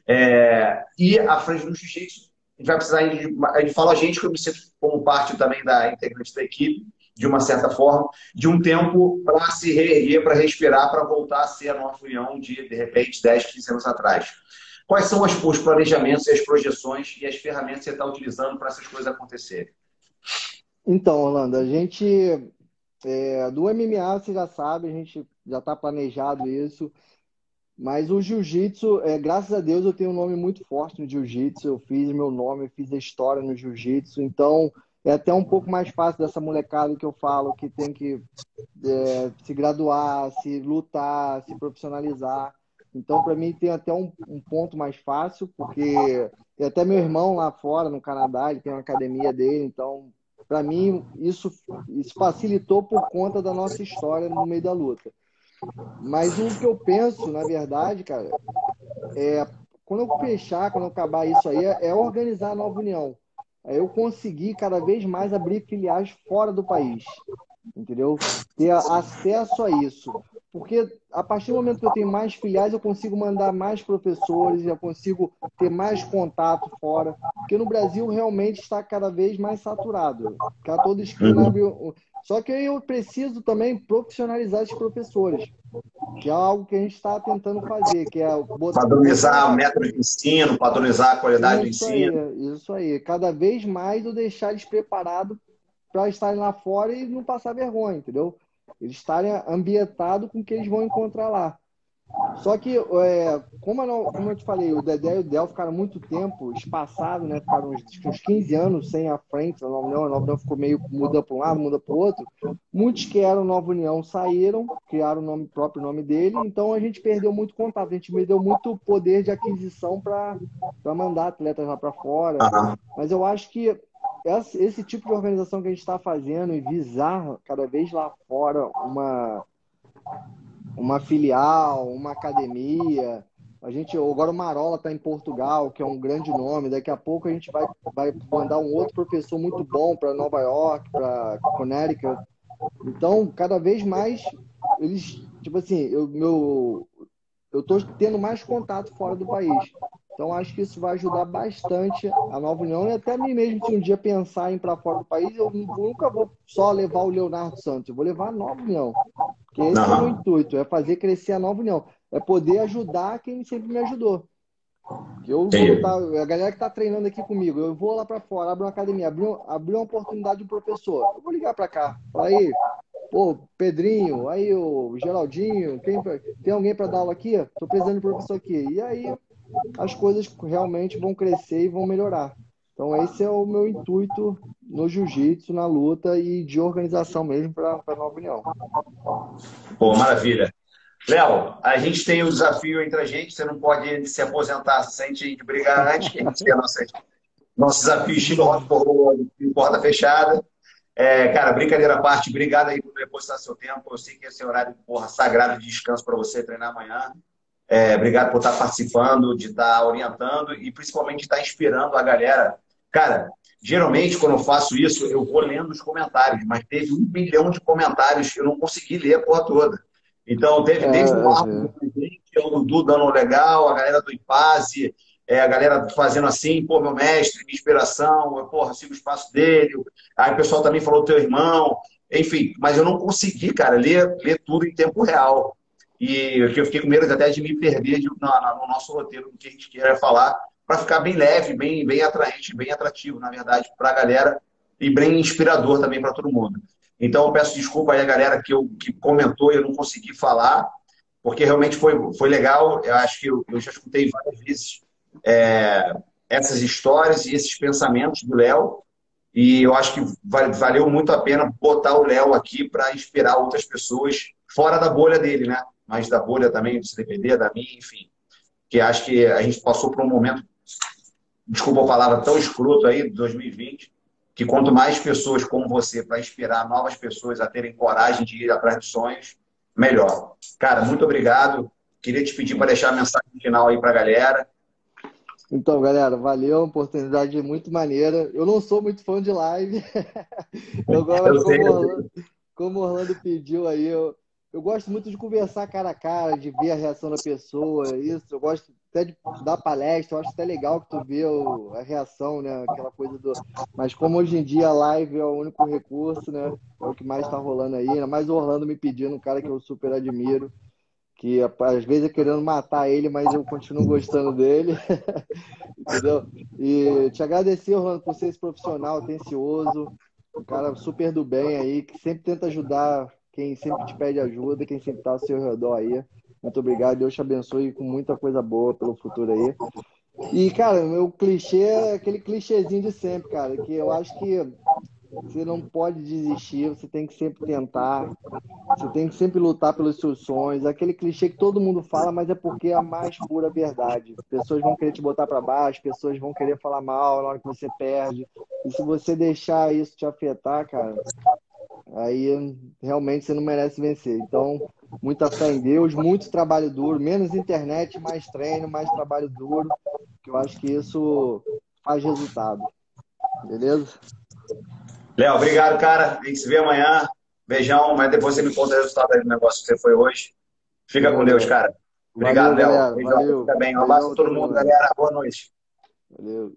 S1: É, e à frente do jiu-jitsu, a gente vai precisar, a gente fala a gente, que sinto como parte também da integrante da equipe, de uma certa forma, de um tempo para se reerguer, para respirar, para voltar a ser a nossa união de, de repente, 10, 15 anos atrás. Quais são os, os planejamentos e as projeções e as ferramentas que você está utilizando para essas coisas acontecerem?
S2: Então, Orlando, a gente, é, do MMA, você já sabe, a gente já está planejado isso. Mas o jiu-jitsu, é, graças a Deus, eu tenho um nome muito forte no jiu-jitsu. Eu fiz meu nome, fiz a história no jiu-jitsu. Então, é até um pouco mais fácil dessa molecada que eu falo, que tem que é, se graduar, se lutar, se profissionalizar. Então, para mim, tem até um, um, ponto mais fácil, porque até meu irmão lá fora, no Canadá, ele tem uma academia dele. Então, para mim, isso, isso facilitou por conta da nossa história no meio da luta. Mas o que eu penso, na verdade, cara, é quando eu fechar, quando eu acabar isso aí, é organizar a nova união. Eu conseguir cada vez mais abrir filiais fora do país. Entendeu? Ter acesso a isso. Porque a partir do momento que eu tenho mais filiais, eu consigo mandar mais professores, eu consigo ter mais contato fora. Porque no Brasil realmente está cada vez mais saturado. Cada toda esquina uhum. só que eu preciso também profissionalizar esses professores, que é algo que a gente está tentando fazer, que é
S1: botar... padronizar o método de ensino, padronizar a qualidade isso do ensino.
S2: Aí, isso aí, cada vez mais eu deixar eles preparados para estarem lá fora e não passar vergonha, entendeu? Eles estarem ambientados com o que eles vão encontrar lá. Só que, é, como, eu, como eu te falei, o Dedé e o Del ficaram muito tempo espaçados, né? Ficaram uns, uns 15 anos sem a frente da Nova União. A Nova União ficou meio muda para um lado, muda para o outro. Muitos que eram Nova União saíram, criaram o nome, próprio nome dele. Então a gente perdeu muito contato, a gente perdeu muito poder de aquisição para mandar atletas lá para fora. Mas eu acho que esse tipo de organização que a gente está fazendo e visar cada vez lá fora uma uma filial, uma academia. A gente agora o Marola está em Portugal, que é um grande nome. Daqui a pouco a gente vai, vai mandar um outro professor muito bom para Nova York, para Connecticut. Então, cada vez mais eles, tipo assim, eu meu eu tendo mais contato fora do país. Então, acho que isso vai ajudar bastante a Nova União e até a mim mesmo, se um dia pensar em ir para fora do país, eu nunca vou só levar o Leonardo Santos, eu vou levar a Nova União. Porque esse é o meu intuito, é fazer crescer a Nova União. É poder ajudar quem sempre me ajudou. Eu vou a galera que está treinando aqui comigo, eu vou lá para fora, abro uma academia, abrir abri uma oportunidade de um professor. Eu vou ligar para cá. Fala aí, pô, Pedrinho, aí o Geraldinho, quem, tem alguém para dar aula aqui? Estou precisando de professor aqui. E aí as coisas realmente vão crescer e vão melhorar. Então, esse é o meu intuito no jiu-jitsu, na luta e de organização mesmo para a Nova União.
S1: Pô, maravilha. Léo, a gente tem o um desafio entre a gente, você não pode se aposentar sem a gente brigar antes, que a gente tem nosso, desafio estilo em porta fechada. É, cara, brincadeira à parte, obrigado aí por depositar seu tempo. Eu sei que esse é horário porra, sagrado de descanso para você treinar amanhã. É, obrigado por estar participando, de estar orientando e principalmente de estar inspirando a galera Cara, geralmente quando eu faço isso, eu vou lendo os comentários, mas teve um bilhão de comentários, eu não consegui ler a porra toda. Então, teve é, desde o Marco, é. o Dudu dando legal, a galera do Ipaze, é, a galera fazendo assim, pô, meu mestre, minha inspiração, eu, porra, sigo o espaço dele. Aí o pessoal também falou teu irmão, enfim, mas eu não consegui, cara, ler, ler tudo em tempo real. E eu fiquei com medo até de me perder de, no, no nosso roteiro do que a gente queria falar para ficar bem leve, bem, bem atraente, bem atrativo, na verdade, para a galera e bem inspirador também para todo mundo. Então, eu peço desculpa aí a galera que, eu, que comentou e eu não consegui falar, porque realmente foi, foi legal. Eu acho que eu, eu já escutei várias vezes é, essas histórias e esses pensamentos do Léo, e eu acho que valeu muito a pena botar o Léo aqui para inspirar outras pessoas fora da bolha dele, né? Mas da bolha também do CDPD, da minha, enfim. Que acho que a gente passou por um momento desculpa a palavra, tão escroto aí, de 2020, que quanto mais pessoas como você para inspirar novas pessoas a terem coragem de ir atrás de sonhos, melhor. Cara, muito obrigado. Queria te pedir para deixar a mensagem final aí para a galera.
S2: Então, galera, valeu, oportunidade muito maneira. Eu não sou muito fã de live. eu eu como, Orlando, como o Orlando pediu aí, eu, eu gosto muito de conversar cara a cara, de ver a reação da pessoa, isso. Eu gosto até de dar palestra, eu acho até legal que tu vê o, a reação, né? Aquela coisa do. Mas como hoje em dia a live é o único recurso, né? É o que mais tá rolando aí. Ainda mais o Orlando me pedindo, um cara que eu super admiro. Que às vezes é querendo matar ele, mas eu continuo gostando dele. Entendeu? E te agradecer, Orlando, por ser esse profissional atencioso, um cara super do bem aí, que sempre tenta ajudar quem sempre te pede ajuda, quem sempre está ao seu redor aí. Muito obrigado. Deus te abençoe com muita coisa boa pelo futuro aí. E, cara, meu clichê é aquele clichêzinho de sempre, cara, que eu acho que você não pode desistir, você tem que sempre tentar, você tem que sempre lutar pelos seus sonhos. Aquele clichê que todo mundo fala, mas é porque é a mais pura verdade. Pessoas vão querer te botar para baixo, pessoas vão querer falar mal na hora que você perde. E se você deixar isso te afetar, cara, aí realmente você não merece vencer. Então, muita fé em Deus, muito trabalho duro, menos internet, mais treino, mais trabalho duro, que eu acho que isso faz resultado. Beleza?
S1: Léo, obrigado, cara. A gente se vê amanhã. Beijão, mas depois você me conta o resultado do negócio que você foi hoje. Fica com Deus, cara. Obrigado, Léo. Beijão. Fica bem. Um abraço a todo mundo, galera. Boa noite. Valeu.